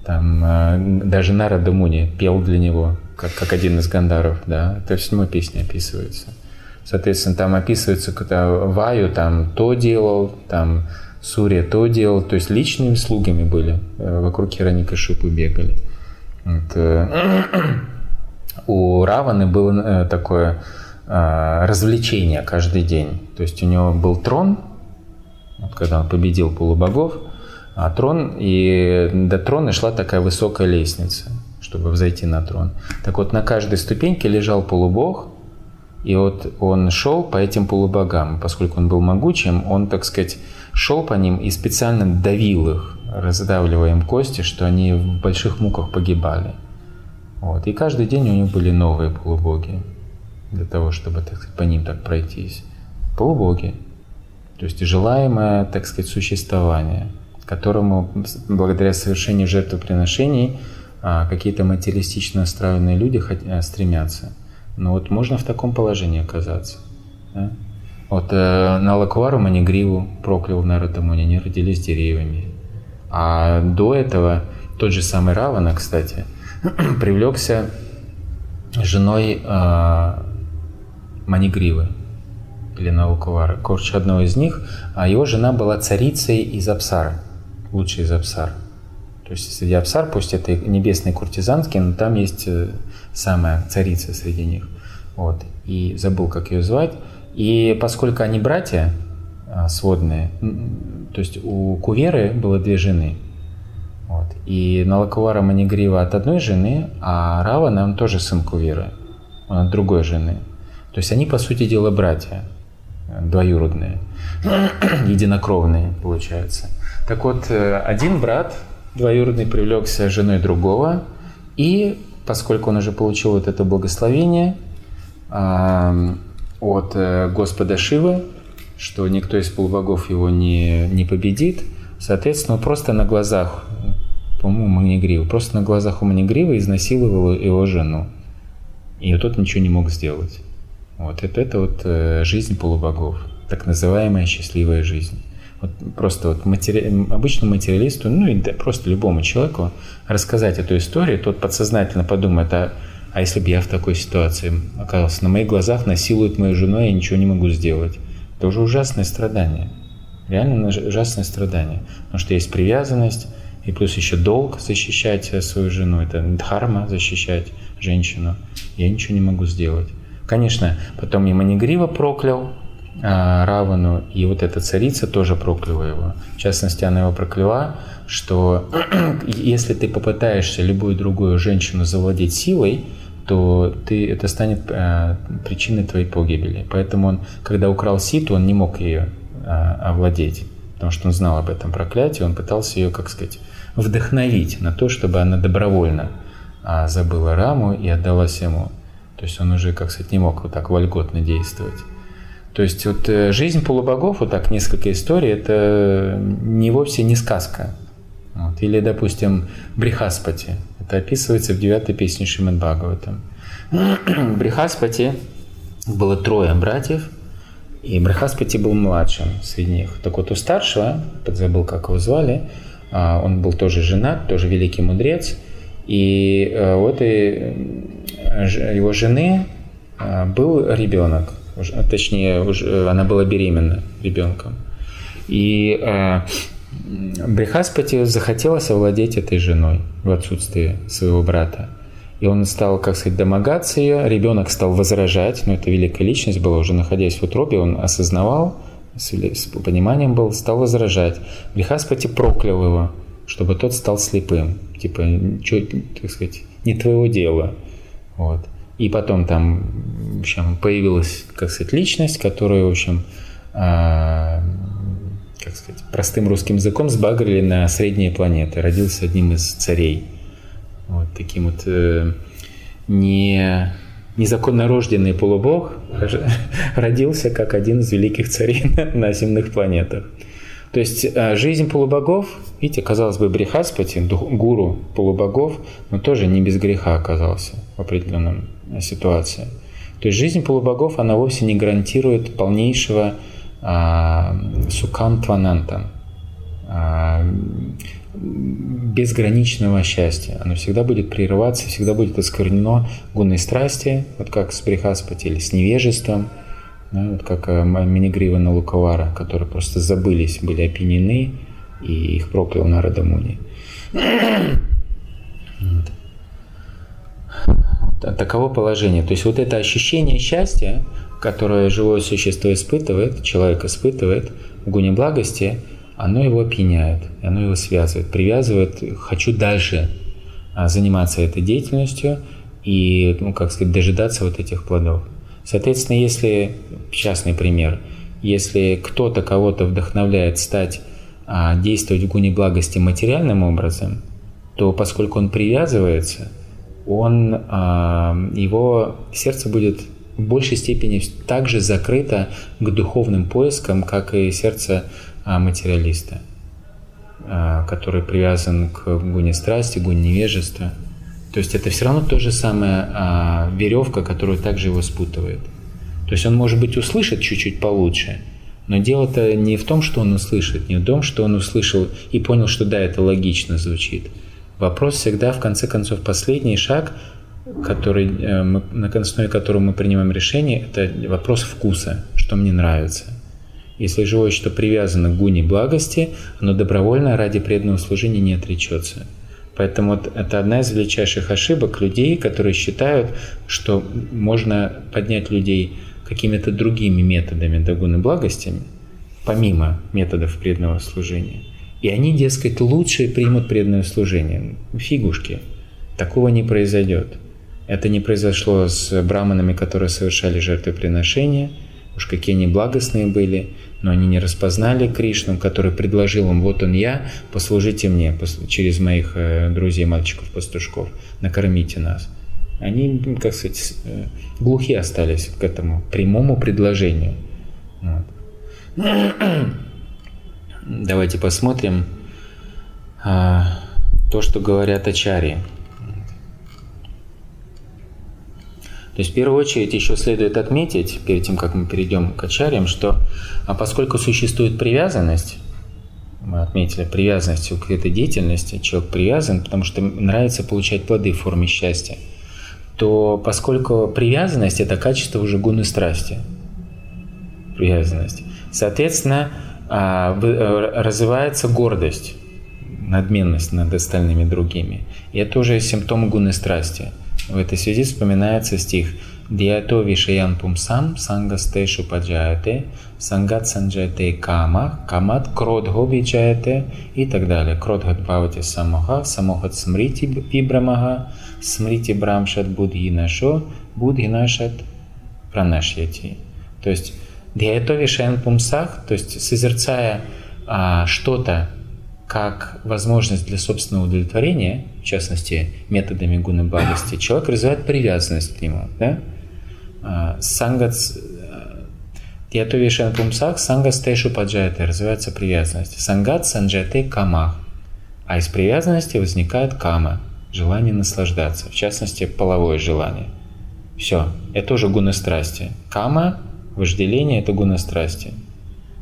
Там э, даже Нарада Муни пел для него, как, как один из гандаров, да. То есть его песни описываются. Соответственно, там описывается, когда Ваю там то делал, там Сурья то делал, то есть личными слугами были, э, вокруг Хираника Шипу бегали. Вот. Э, у Раваны было такое развлечение каждый день. То есть у него был трон, вот когда он победил полубогов, а трон, и до трона шла такая высокая лестница, чтобы взойти на трон. Так вот, на каждой ступеньке лежал полубог, и вот он шел по этим полубогам. Поскольку он был могучим, он, так сказать, шел по ним и специально давил их, раздавливая им кости, что они в больших муках погибали. Вот. И каждый день у него были новые полубоги для того, чтобы так сказать, по ним так пройтись. Полубоги. То есть желаемое, так сказать, существование – которому благодаря совершению жертвоприношений а, какие-то материалистично настроенные люди э, стремятся. Но вот можно в таком положении оказаться. Да? Вот э, на Лаквару Манигриву проклял Нарадамуни, они родились деревьями. А до этого тот же самый Равана, кстати, привлекся женой э, Манигривы или Налакувара, корч одного из них, а его жена была царицей из Апсара лучший из Апсар. То есть среди Апсар, пусть это и небесные куртизанки, но там есть э, самая царица среди них. Вот. И забыл, как ее звать. И поскольку они братья а, сводные, то есть у Куверы было две жены. Вот. И Налакувара Манигрива от одной жены, а Равана, он тоже сын Куверы, он от другой жены. То есть они, по сути дела, братья двоюродные, единокровные, получается. Так вот, э, один брат двоюродный привлекся женой другого, и поскольку он уже получил вот это благословение от э, Господа Шивы, что никто из полубогов его не, не победит, соответственно, просто на глазах, по-моему, Манигрива, просто на глазах у Манигрива изнасиловал его жену. И тот ничего не мог сделать. Вот это, это вот э, жизнь полубогов, так называемая счастливая жизнь. Вот просто вот матери... обычному материалисту, ну и просто любому человеку рассказать эту историю, тот подсознательно подумает, а, а если бы я в такой ситуации оказался, на моих глазах насилуют мою жену, я ничего не могу сделать. Это уже ужасное страдание. Реально ужасное страдание. Потому что есть привязанность, и плюс еще долг защищать свою жену, это дхарма защищать женщину. Я ничего не могу сделать. Конечно, потом и Манигрива проклял Равану, и вот эта царица тоже прокляла его. В частности, она его прокляла, что если ты попытаешься любую другую женщину завладеть силой, то ты, это станет а, причиной твоей погибели. Поэтому он, когда украл Ситу, он не мог ее а, овладеть, потому что он знал об этом проклятии, он пытался ее, как сказать, вдохновить на то, чтобы она добровольно а, забыла Раму и отдалась ему. То есть он уже, как сказать, не мог вот так вольготно действовать. То есть вот э, жизнь полубогов, вот так несколько историй, это не вовсе не сказка. Вот. Или, допустим, Брихаспати. Это описывается в девятой песне Шримад Бхагаватам. Брихаспати было трое братьев, и Брахаспати был младшим среди них. Так вот, у старшего, подзабыл, как его звали, а, он был тоже женат, тоже великий мудрец, и э, у этой его жены а, был ребенок, точнее, уже, она была беременна ребенком. И э, Брехаспати захотелось овладеть этой женой в отсутствие своего брата. И он стал, как сказать, домогаться ее. Ребенок стал возражать, но это великая личность была, уже находясь в утробе, он осознавал, с, пониманием был, стал возражать. Брехаспати проклял его, чтобы тот стал слепым. Типа, что, так сказать, не твоего дела. Вот. И потом там, в общем, появилась, как сказать, личность, которая, в общем, э, как сказать, простым русским языком сбагрили на средние планеты. Родился одним из царей. Вот таким вот э, не незаконно рожденный полубог родился как один из великих царей на, земных планетах. То есть э, жизнь полубогов, видите, казалось бы, Брихаспати, гуру полубогов, но тоже не без греха оказался в определенном. То есть жизнь полубогов, она вовсе не гарантирует полнейшего а, сукантвананта, а, безграничного счастья. Оно всегда будет прерываться, всегда будет осквернено гунной страсти, вот как с Брихаспати или с невежеством, да, вот как э, Минигрива на Лукавара, которые просто забылись, были опьянены, и их проклял Нарада Муни. Вот. Таково положение. То есть вот это ощущение счастья, которое живое существо испытывает, человек испытывает в гуне благости, оно его опьяняет, оно его связывает, привязывает, хочу дальше а, заниматься этой деятельностью и, ну, как сказать, дожидаться вот этих плодов. Соответственно, если, частный пример, если кто-то кого-то вдохновляет стать, а, действовать в гуне благости материальным образом, то поскольку он привязывается, он, а, его сердце будет в большей степени также закрыто к духовным поискам, как и сердце а, материалиста, а, который привязан к гуне страсти, гуне невежества. То есть это все равно то же самое веревка, которую также его спутывает. То есть он, может быть, услышит чуть-чуть получше, но дело-то не в том, что он услышит, не в том, что он услышал и понял, что да, это логично звучит. Вопрос всегда, в конце концов, последний шаг, который, э, на основе которого мы принимаем решение, это вопрос вкуса, что мне нравится. Если живое что привязано к гуне благости, оно добровольно ради преданного служения не отречется. Поэтому вот это одна из величайших ошибок людей, которые считают, что можно поднять людей какими-то другими методами до гуны благости, помимо методов преданного служения. И они, дескать, лучше примут преданное служение. Фигушки. Такого не произойдет. Это не произошло с браманами, которые совершали жертвоприношения. Уж какие они благостные были но они не распознали Кришну, который предложил им, вот он я, послужите мне через моих э, друзей, мальчиков-пастушков, накормите нас. Они, как сказать, э, глухи остались к этому прямому предложению. Вот. Давайте посмотрим а, то, что говорят Ачари. То есть в первую очередь еще следует отметить, перед тем, как мы перейдем к ачарьям, что а поскольку существует привязанность, мы отметили привязанность к этой деятельности, человек привязан, потому что нравится получать плоды в форме счастья, то поскольку привязанность – это качество уже гуны страсти, привязанность, соответственно, развивается гордость, надменность над остальными другими. И это уже симптом гуны страсти – в этой связи вспоминается стих «Диато вишаян пумсам сангастешу паджаяте, сангат санджаяте кама, камат кродхо виджаяте» и так далее. Кродхат бхавати самоха, самохат смрити вибрамага, смрити брамшат будхинашо, будхинашат пранашьяти. То есть «Диато вишаян пумсах», то есть созерцая а, что-то как возможность для собственного удовлетворения, в частности, методами гуны благости, человек развивает привязанность к нему. Да? А, Сангат Ятовишен пумсах санга стешу паджаяте, развивается привязанность. Сангат санджате камах. А из привязанности возникает кама, желание наслаждаться, в частности, половое желание. Все, это уже гуна страсти. Кама, вожделение – это гуна страсти.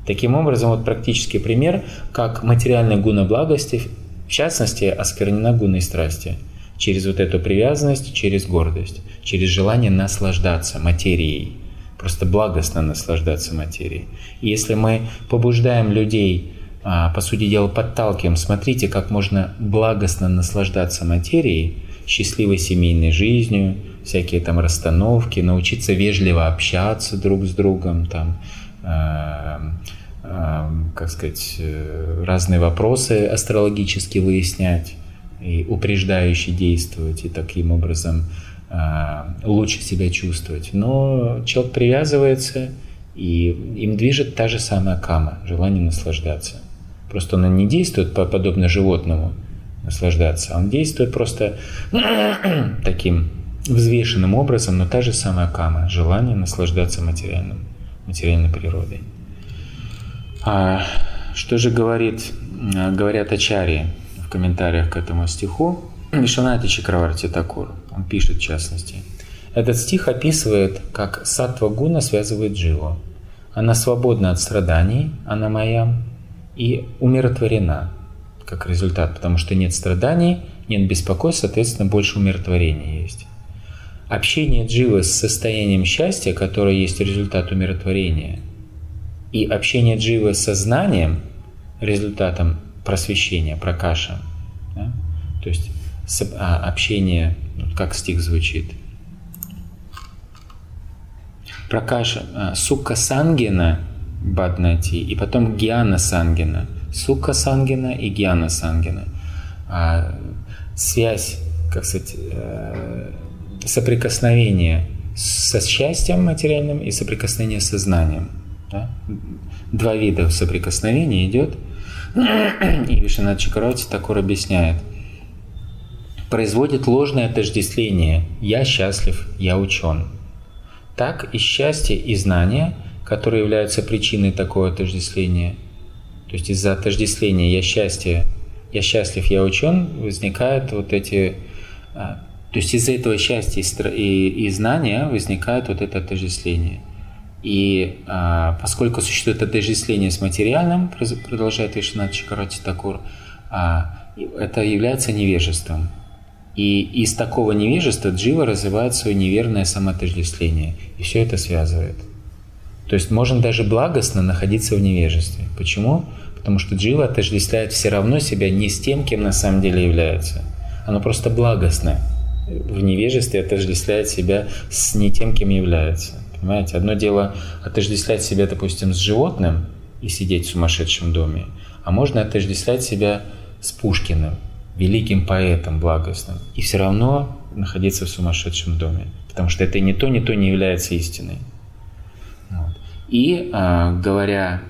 Таким образом, вот практический пример, как материальная гуна благости, в частности, осквернена гуной страсти. Через вот эту привязанность, через гордость, через желание наслаждаться материей. Просто благостно наслаждаться материей. И если мы побуждаем людей, а, по сути дела, подталкиваем, смотрите, как можно благостно наслаждаться материей, счастливой семейной жизнью, всякие там расстановки, научиться вежливо общаться друг с другом, там, Эм, эм, как сказать, э, разные вопросы астрологически выяснять и упреждающе действовать, и таким образом э, лучше себя чувствовать. Но человек привязывается, и им движет та же самая кама, желание наслаждаться. Просто она не действует подобно животному наслаждаться, он действует просто таким взвешенным образом, но та же самая кама, желание наслаждаться материальным материальной природой. А что же говорит, а, говорят Ачари в комментариях к этому стиху? Вишанати Чакраварти Такур, он пишет в частности. Этот стих описывает, как саттва гуна связывает дживу. Она свободна от страданий, она моя, и умиротворена как результат, потому что нет страданий, нет беспокойства, соответственно, больше умиротворения есть. Общение дживы с состоянием счастья, которое есть результат умиротворения, и общение дживы с сознанием, результатом просвещения, прокаша, да? то есть а, общение, как стих звучит, прокаша, а, сука сангена баднати, и потом гьяна сангена, сука сангена и гьяна сангена. А, связь, как сказать, э, соприкосновение со счастьем материальным и соприкосновение с сознанием. Да? Два вида соприкосновения идет. И Вишанат Чакарати Такур объясняет. Производит ложное отождествление «я счастлив, я учен». Так и счастье, и знание, которые являются причиной такого отождествления, то есть из-за отождествления «я счастье, я счастлив, я учен», возникают вот эти а, то есть из-за этого счастья и, и знания возникает вот это отождествление. И а, поскольку существует отождествление с материальным, продолжает Вишнат Чакарати Такур, а, это является невежеством. И из такого невежества Джива развивает свое неверное самоотождествление. И все это связывает. То есть можно даже благостно находиться в невежестве. Почему? Потому что Джива отождествляет все равно себя не с тем, кем на самом деле является. Оно просто благостное в невежестве отождествляет себя с не тем, кем является. Понимаете? Одно дело отождествлять себя, допустим, с животным и сидеть в сумасшедшем доме, а можно отождествлять себя с Пушкиным, великим поэтом благостным, и все равно находиться в сумасшедшем доме, потому что это ни то, ни то не является истиной. И а, говоря,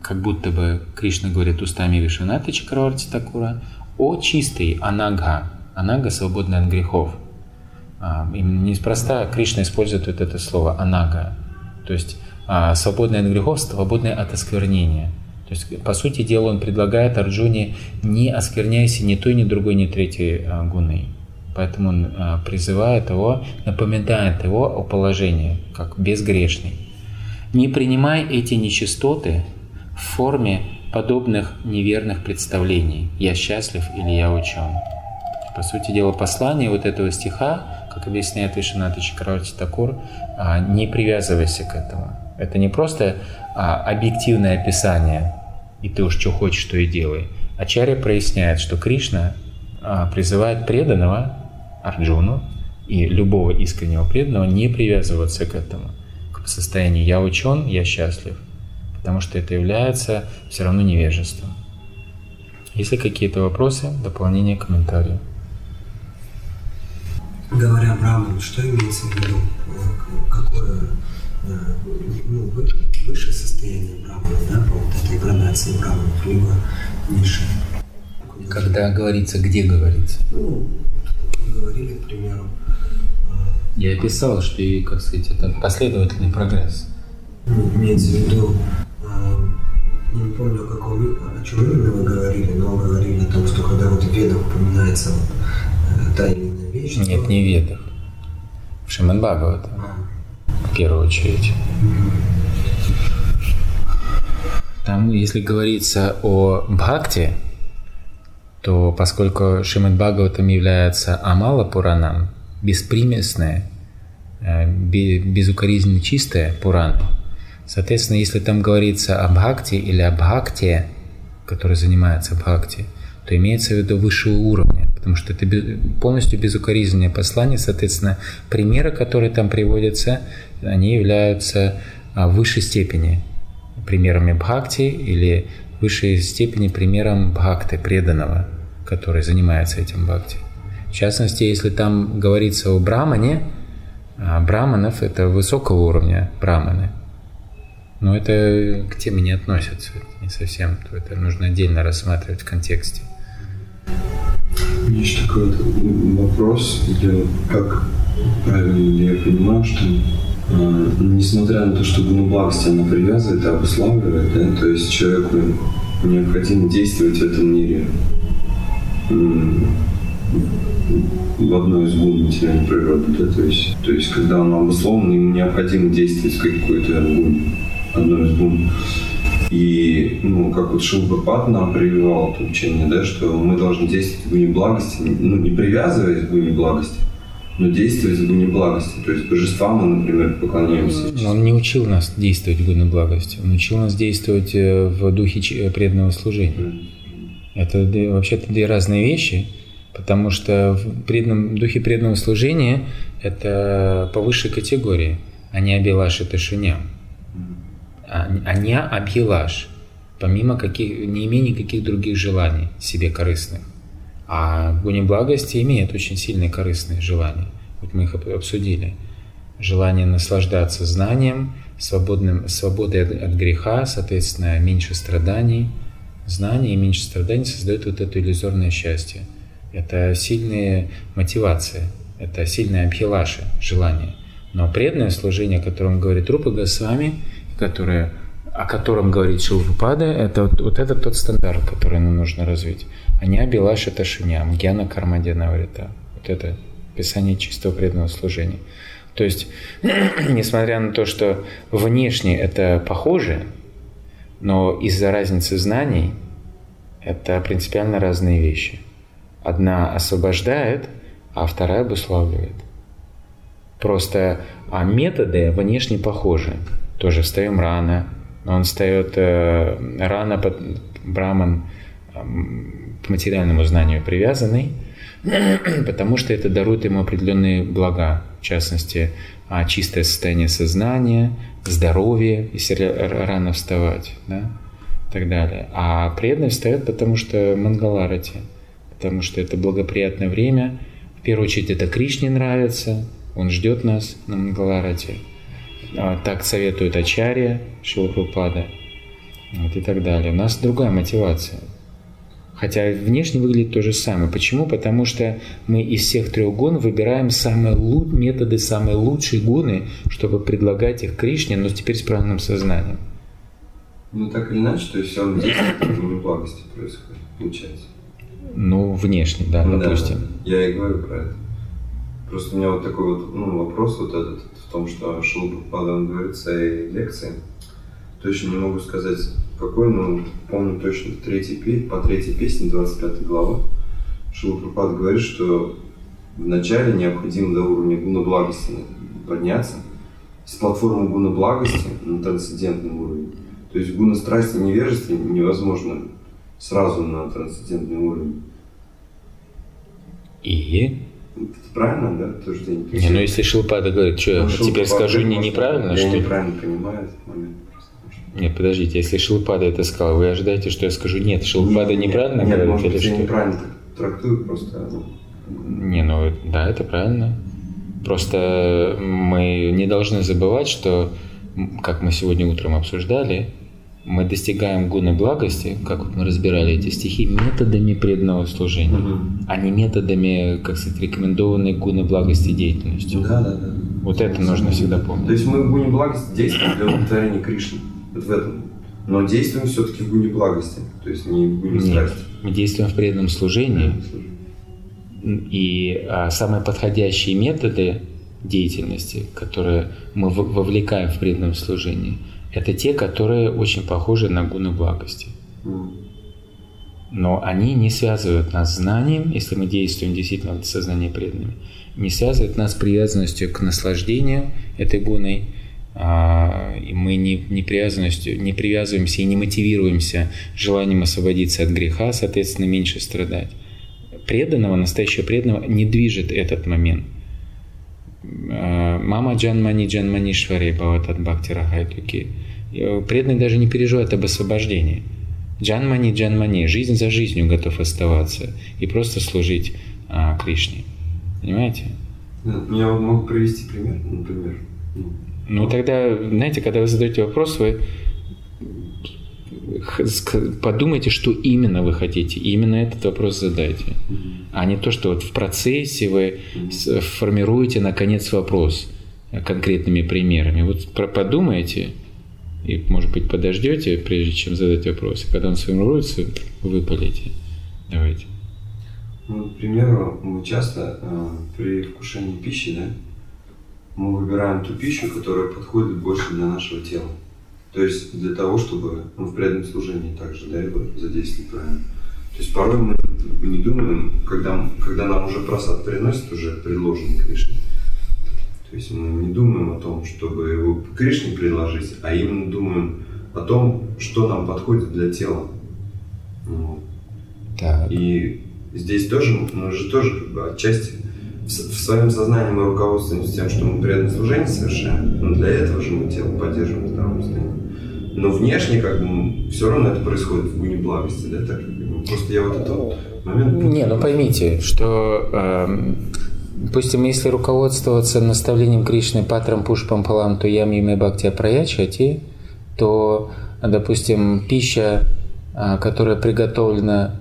как будто бы Кришна говорит устами Вишваната Чакраварти Такура, о чистой анагха, Анага свободна от грехов. А, именно неспроста Кришна использует вот это слово анага. То есть а, свободная от грехов, свободная от осквернения. То есть, по сути дела, он предлагает Арджуне не оскверняйся ни той, ни другой, ни третьей а, гуной. Поэтому он призывает его, напоминает его о положении, как безгрешный. Не принимай эти нечистоты в форме подобных неверных представлений «я счастлив» или «я учен». По сути дела, послание вот этого стиха, как объясняет Вишенат Чакравати Такур, а, не привязывайся к этому. Это не просто а, объективное описание, и ты уж что хочешь, то и делай. Ачарья проясняет, что Кришна а, призывает преданного Арджуну и любого искреннего преданного не привязываться к этому, к состоянию «я учен, я счастлив», потому что это является все равно невежеством. Если какие-то вопросы, дополнения, комментарии? говоря браман, что имеется в виду? Какое ну, высшее состояние брамана, да, по вот этой градации браманов, либо низшее? Когда говорится, где говорится? Ну, вы говорили, к примеру. Э, Я описал, что, и, как сказать, это последовательный прогресс. Ну, имеется в виду, э, не помню, о каком, о чем именно вы говорили, но говорили о том, что когда вот в ведах упоминается вот, та или вещь? Нет, не в Ведах. В Шиман Бхагавата. В первую очередь. Там, если говорится о Бхакти, то поскольку Шимад Бхагаватам является Амала Пуранам, беспримесная, э, безукоризненно чистая Пурана, соответственно, если там говорится о Бхакти или о Бхакте, который занимается Бхакти, то имеется в виду высшего уровня потому что это полностью безукоризненное послание, соответственно, примеры, которые там приводятся, они являются а, в высшей степени примерами бхакти или высшей степени примером бхакты, преданного, который занимается этим бхакти. В частности, если там говорится о брамане, а браманов – это высокого уровня браманы, но это к теме не относится, не совсем, то это нужно отдельно рассматривать в контексте. Есть такой вот вопрос, где как правильно ли я понимаю, что э, несмотря на то, что гунубхакти она привязывает и обуславливает, да, то есть человеку необходимо действовать в этом мире в одной из материальной природы, да, то есть, то есть когда он обусловлен, ему необходимо действовать в какой-то гун, одной из гун. И, ну, как вот Шилпапат нам прививал это учение, да, что мы должны действовать в гуне благости, ну, не привязываясь к гуне благости, но действовать в гуне благости. То есть божествам мы, например, поклоняемся. Но он не учил нас действовать в гуне благости, он учил нас действовать э, в духе преданного служения. Это вообще-то две разные вещи, потому что в преданном, духе преданного служения это по высшей категории, а не Абилаш и Ташиням а не объелаш, помимо каких, не имея никаких других желаний себе корыстных. А гуни благости имеет очень сильные корыстные желания. Вот мы их обсудили. Желание наслаждаться знанием, свободным, свободой от, от греха, соответственно, меньше страданий. Знание и меньше страданий создают вот это иллюзорное счастье. Это сильные мотивации, это сильные абхилаши, желания. Но преданное служение, о котором говорит Рупа Госвами, которое, о котором говорит Шилпада, это вот, вот это тот стандарт, который нам нужно развить. А не Абилаша Ташиням, Гьяна Кармадена Врита. Вот это писание чистого преданного служения. То есть, несмотря на то, что внешне это похоже, но из-за разницы знаний это принципиально разные вещи. Одна освобождает, а вторая обуславливает. Просто а методы внешне похожи тоже встаем рано. Он встает э, рано, под, Браман э, к материальному знанию привязанный, потому что это дарует ему определенные блага, в частности, а, чистое состояние сознания, здоровье, если рано вставать, да, и так далее. А преданный встает, потому что Мангаларати, потому что это благоприятное время. В первую очередь это Кришне нравится, он ждет нас на Мангаларате. А, так советует Ачарья Шилапрупада вот, и так далее. У нас другая мотивация. Хотя внешне выглядит то же самое. Почему? Потому что мы из всех трех гун выбираем самые лу- методы, самые лучшие гуны, чтобы предлагать их Кришне, но теперь с правильным сознанием. Ну, так или иначе, то есть все равно действие благости происходит, получается. Ну, внешне, да, да, допустим. Я и говорю про это. Просто у меня вот такой вот ну, вопрос вот этот в том, что Шилупада говорит в своей лекции. Точно не могу сказать, какой, но помню точно третий, по третьей песне, 25 глава. Шилупада говорит, что вначале необходимо до уровня гуна благости подняться, с платформы гуна благости на трансцендентный уровень. То есть гуна страсти и невежества невозможно сразу на трансцендентный уровень. И это правильно, да? То, что не, не, ну если Шилпада говорит, что ну, теперь скажу не неправильно, я что неправильно понимаю этот момент. Нет, подождите, если Шилпада это сказал, вы ожидаете, что я скажу нет, Шилпада нет, неправильно нет, говорит может или быть, что? я неправильно трактую просто. Ну. Не, ну да, это правильно. Просто мы не должны забывать, что, как мы сегодня утром обсуждали, мы достигаем гуны благости, как вот мы разбирали эти стихи, методами преданного служения, угу. а не методами, как сказать, рекомендованной гуны благости деятельностью. Да, да, да. Вот это нужно всегда помнить. То есть мы в гуне благости действуем для удовлетворения Кришны. Вот в этом. Но действуем все-таки в гуне благости, то есть не в гуне страсти. мы действуем в преданном служении. И а, самые подходящие методы деятельности, которые мы вовлекаем в преданном служении – это те, которые очень похожи на гуны благости. Но они не связывают нас знанием, если мы действуем действительно в сознании преданными, не связывают нас привязанностью к наслаждению этой гуной, а, и мы не, не, привязанностью, не привязываемся и не мотивируемся желанием освободиться от греха, соответственно, меньше страдать. Преданного, настоящего преданного не движет этот момент. А, Мама Джанмани Джанмани Шваре Бхаватат Бхакти Рахайтуки – Э, преданный даже не переживает об освобождении. Джанмани, Джанмани, жизнь за жизнью готов оставаться и просто служить а, Кришне. Понимаете? Ну, я могу привести пример, например. Ну, ну тогда, знаете, когда вы задаете вопрос, вы подумайте, что именно вы хотите, и именно этот вопрос задайте, mm-hmm. а не то, что вот в процессе вы mm-hmm. формируете наконец вопрос конкретными примерами. Вот подумайте, и, может быть, подождете, прежде чем задать вопрос. Когда он сформируется, выпалите. Давайте. Ну, к примеру, мы часто э, при вкушении пищи, да, мы выбираем ту пищу, которая подходит больше для нашего тела. То есть для того, чтобы ну, в преданном служении также да, его задействовать правильно. То есть порой мы не думаем, когда, когда нам уже просад приносит, уже предложенный Кришне, то есть мы не думаем о том, чтобы его Кришне предложить, а именно думаем о том, что нам подходит для тела. Вот. Так. И здесь тоже, мы же тоже как бы отчасти в, в своем сознании мы руководствуемся тем, что мы преданное служение совершаем, но для этого же мы тело поддерживаем в здоровом состоянии. Но внешне как бы все равно это происходит в гуне благости, да, так Просто я вот этот момент... Не, ну поймите, что э, Допустим, если руководствоваться наставлением Кришны Патрам Пушпам Палам Туям Име Бхактия Праячати, то, допустим, пища, а, которая приготовлена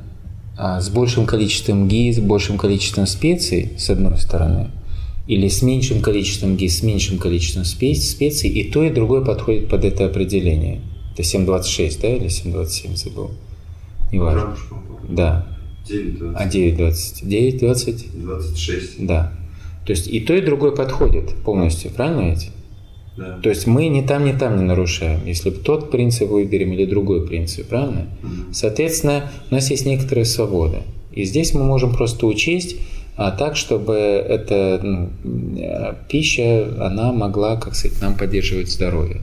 с большим количеством ги, с большим количеством специй, с одной стороны, или с меньшим количеством ги, с меньшим количеством специй, и то, и другое подходит под это определение. Это 7.26, да, или 7.27 забыл? Неважно. Да. 9.20. А 9.20. 9.20? 26. Да. То есть и то, и другое подходит полностью, правильно ведь? Да. То есть мы ни там, ни там не нарушаем. Если тот принцип выберем или другой принцип, правильно? Mm-hmm. Соответственно, у нас есть некоторая свобода. И здесь мы можем просто учесть а так, чтобы эта ну, пища, она могла, как сказать, нам поддерживать здоровье.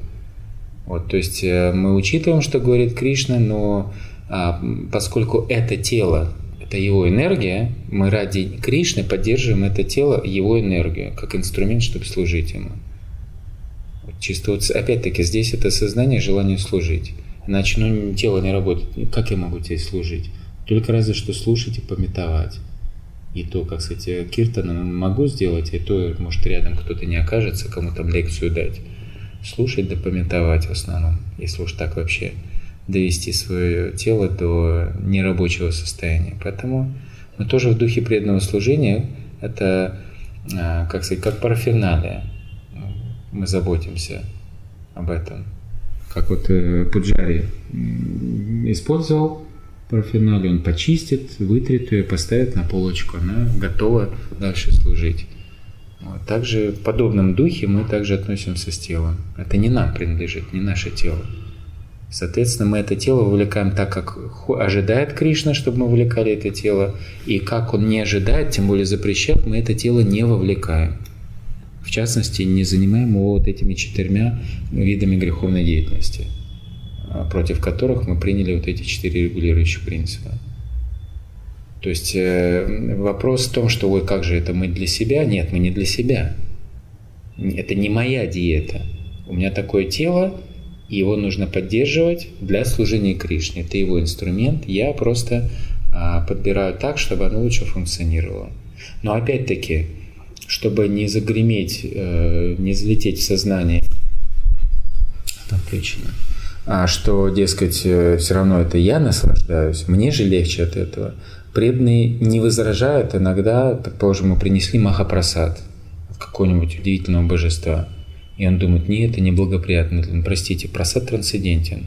Вот, то есть э, мы учитываем, что говорит Кришна, но а, поскольку это тело, это его энергия, мы ради Кришны поддерживаем это тело, его энергию, как инструмент, чтобы служить ему. Чисто вот опять-таки здесь это сознание, желание служить. Иначе ну, тело не работает. Как я могу тебе служить? Только разве что слушать и пометовать. И то, как, кстати, Киртана могу сделать, и то, может, рядом кто-то не окажется, кому там лекцию дать. Слушать да пометовать в основном, если уж так вообще довести свое тело до нерабочего состояния. Поэтому мы тоже в духе преданного служения, это, а, как сказать, как параферналия. Мы заботимся об этом. Как вот э, Пуджари использовал параферналию, он почистит, вытрет ее, поставит на полочку, она готова дальше служить. Вот. Также в подобном духе мы также относимся с телом. Это не нам принадлежит, не наше тело. Соответственно, мы это тело вовлекаем так, как ожидает Кришна, чтобы мы вовлекали это тело, и как он не ожидает, тем более запрещает, мы это тело не вовлекаем. В частности, не занимаем его вот этими четырьмя видами греховной деятельности, а, против которых мы приняли вот эти четыре регулирующих принципа. То есть э, вопрос в том, что ой, как же это мы для себя? Нет, мы не для себя. Это не моя диета. У меня такое тело, его нужно поддерживать для служения Кришне. Это его инструмент. Я просто а, подбираю так, чтобы оно лучше функционировало. Но опять-таки, чтобы не загреметь, э, не залететь в сознание, там причина, а что, дескать, э, все равно это я наслаждаюсь, мне же легче от этого. Преданные не возражают иногда, предположим, мы принесли махапрасад от какого-нибудь удивительного божества – и он думает, нет, это неблагоприятно. Простите, просад трансцендентен.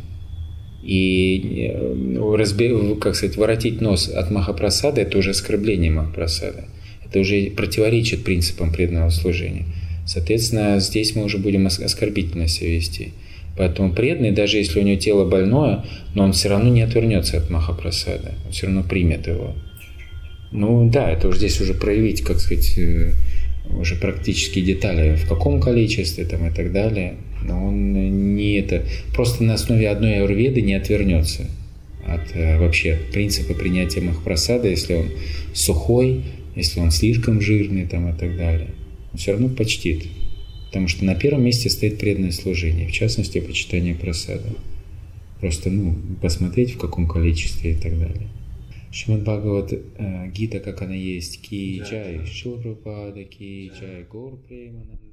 И э, разби, как сказать, воротить нос от Махапрасада – это уже оскорбление Махапрасада. Это уже противоречит принципам преданного служения. Соответственно, здесь мы уже будем оскорбительно себя вести. Поэтому преданный, даже если у него тело больное, но он все равно не отвернется от Махапрасада, он все равно примет его. Ну да, это уже здесь уже проявить, как сказать, э, уже практически детали, в каком количестве там и так далее. Но он не это, просто на основе одной аюрведы не отвернется от э, вообще принципа принятия махапрасада, если он сухой, если он слишком жирный там и так далее. Он все равно почтит. Потому что на первом месте стоит преданное служение, в частности, почитание просада. Просто, ну, посмотреть в каком количестве и так далее. Шримад Бхагават э, Гита, как она есть, Ки Чай, Шила Прабхупада, Ки Чай, Гор Премананды.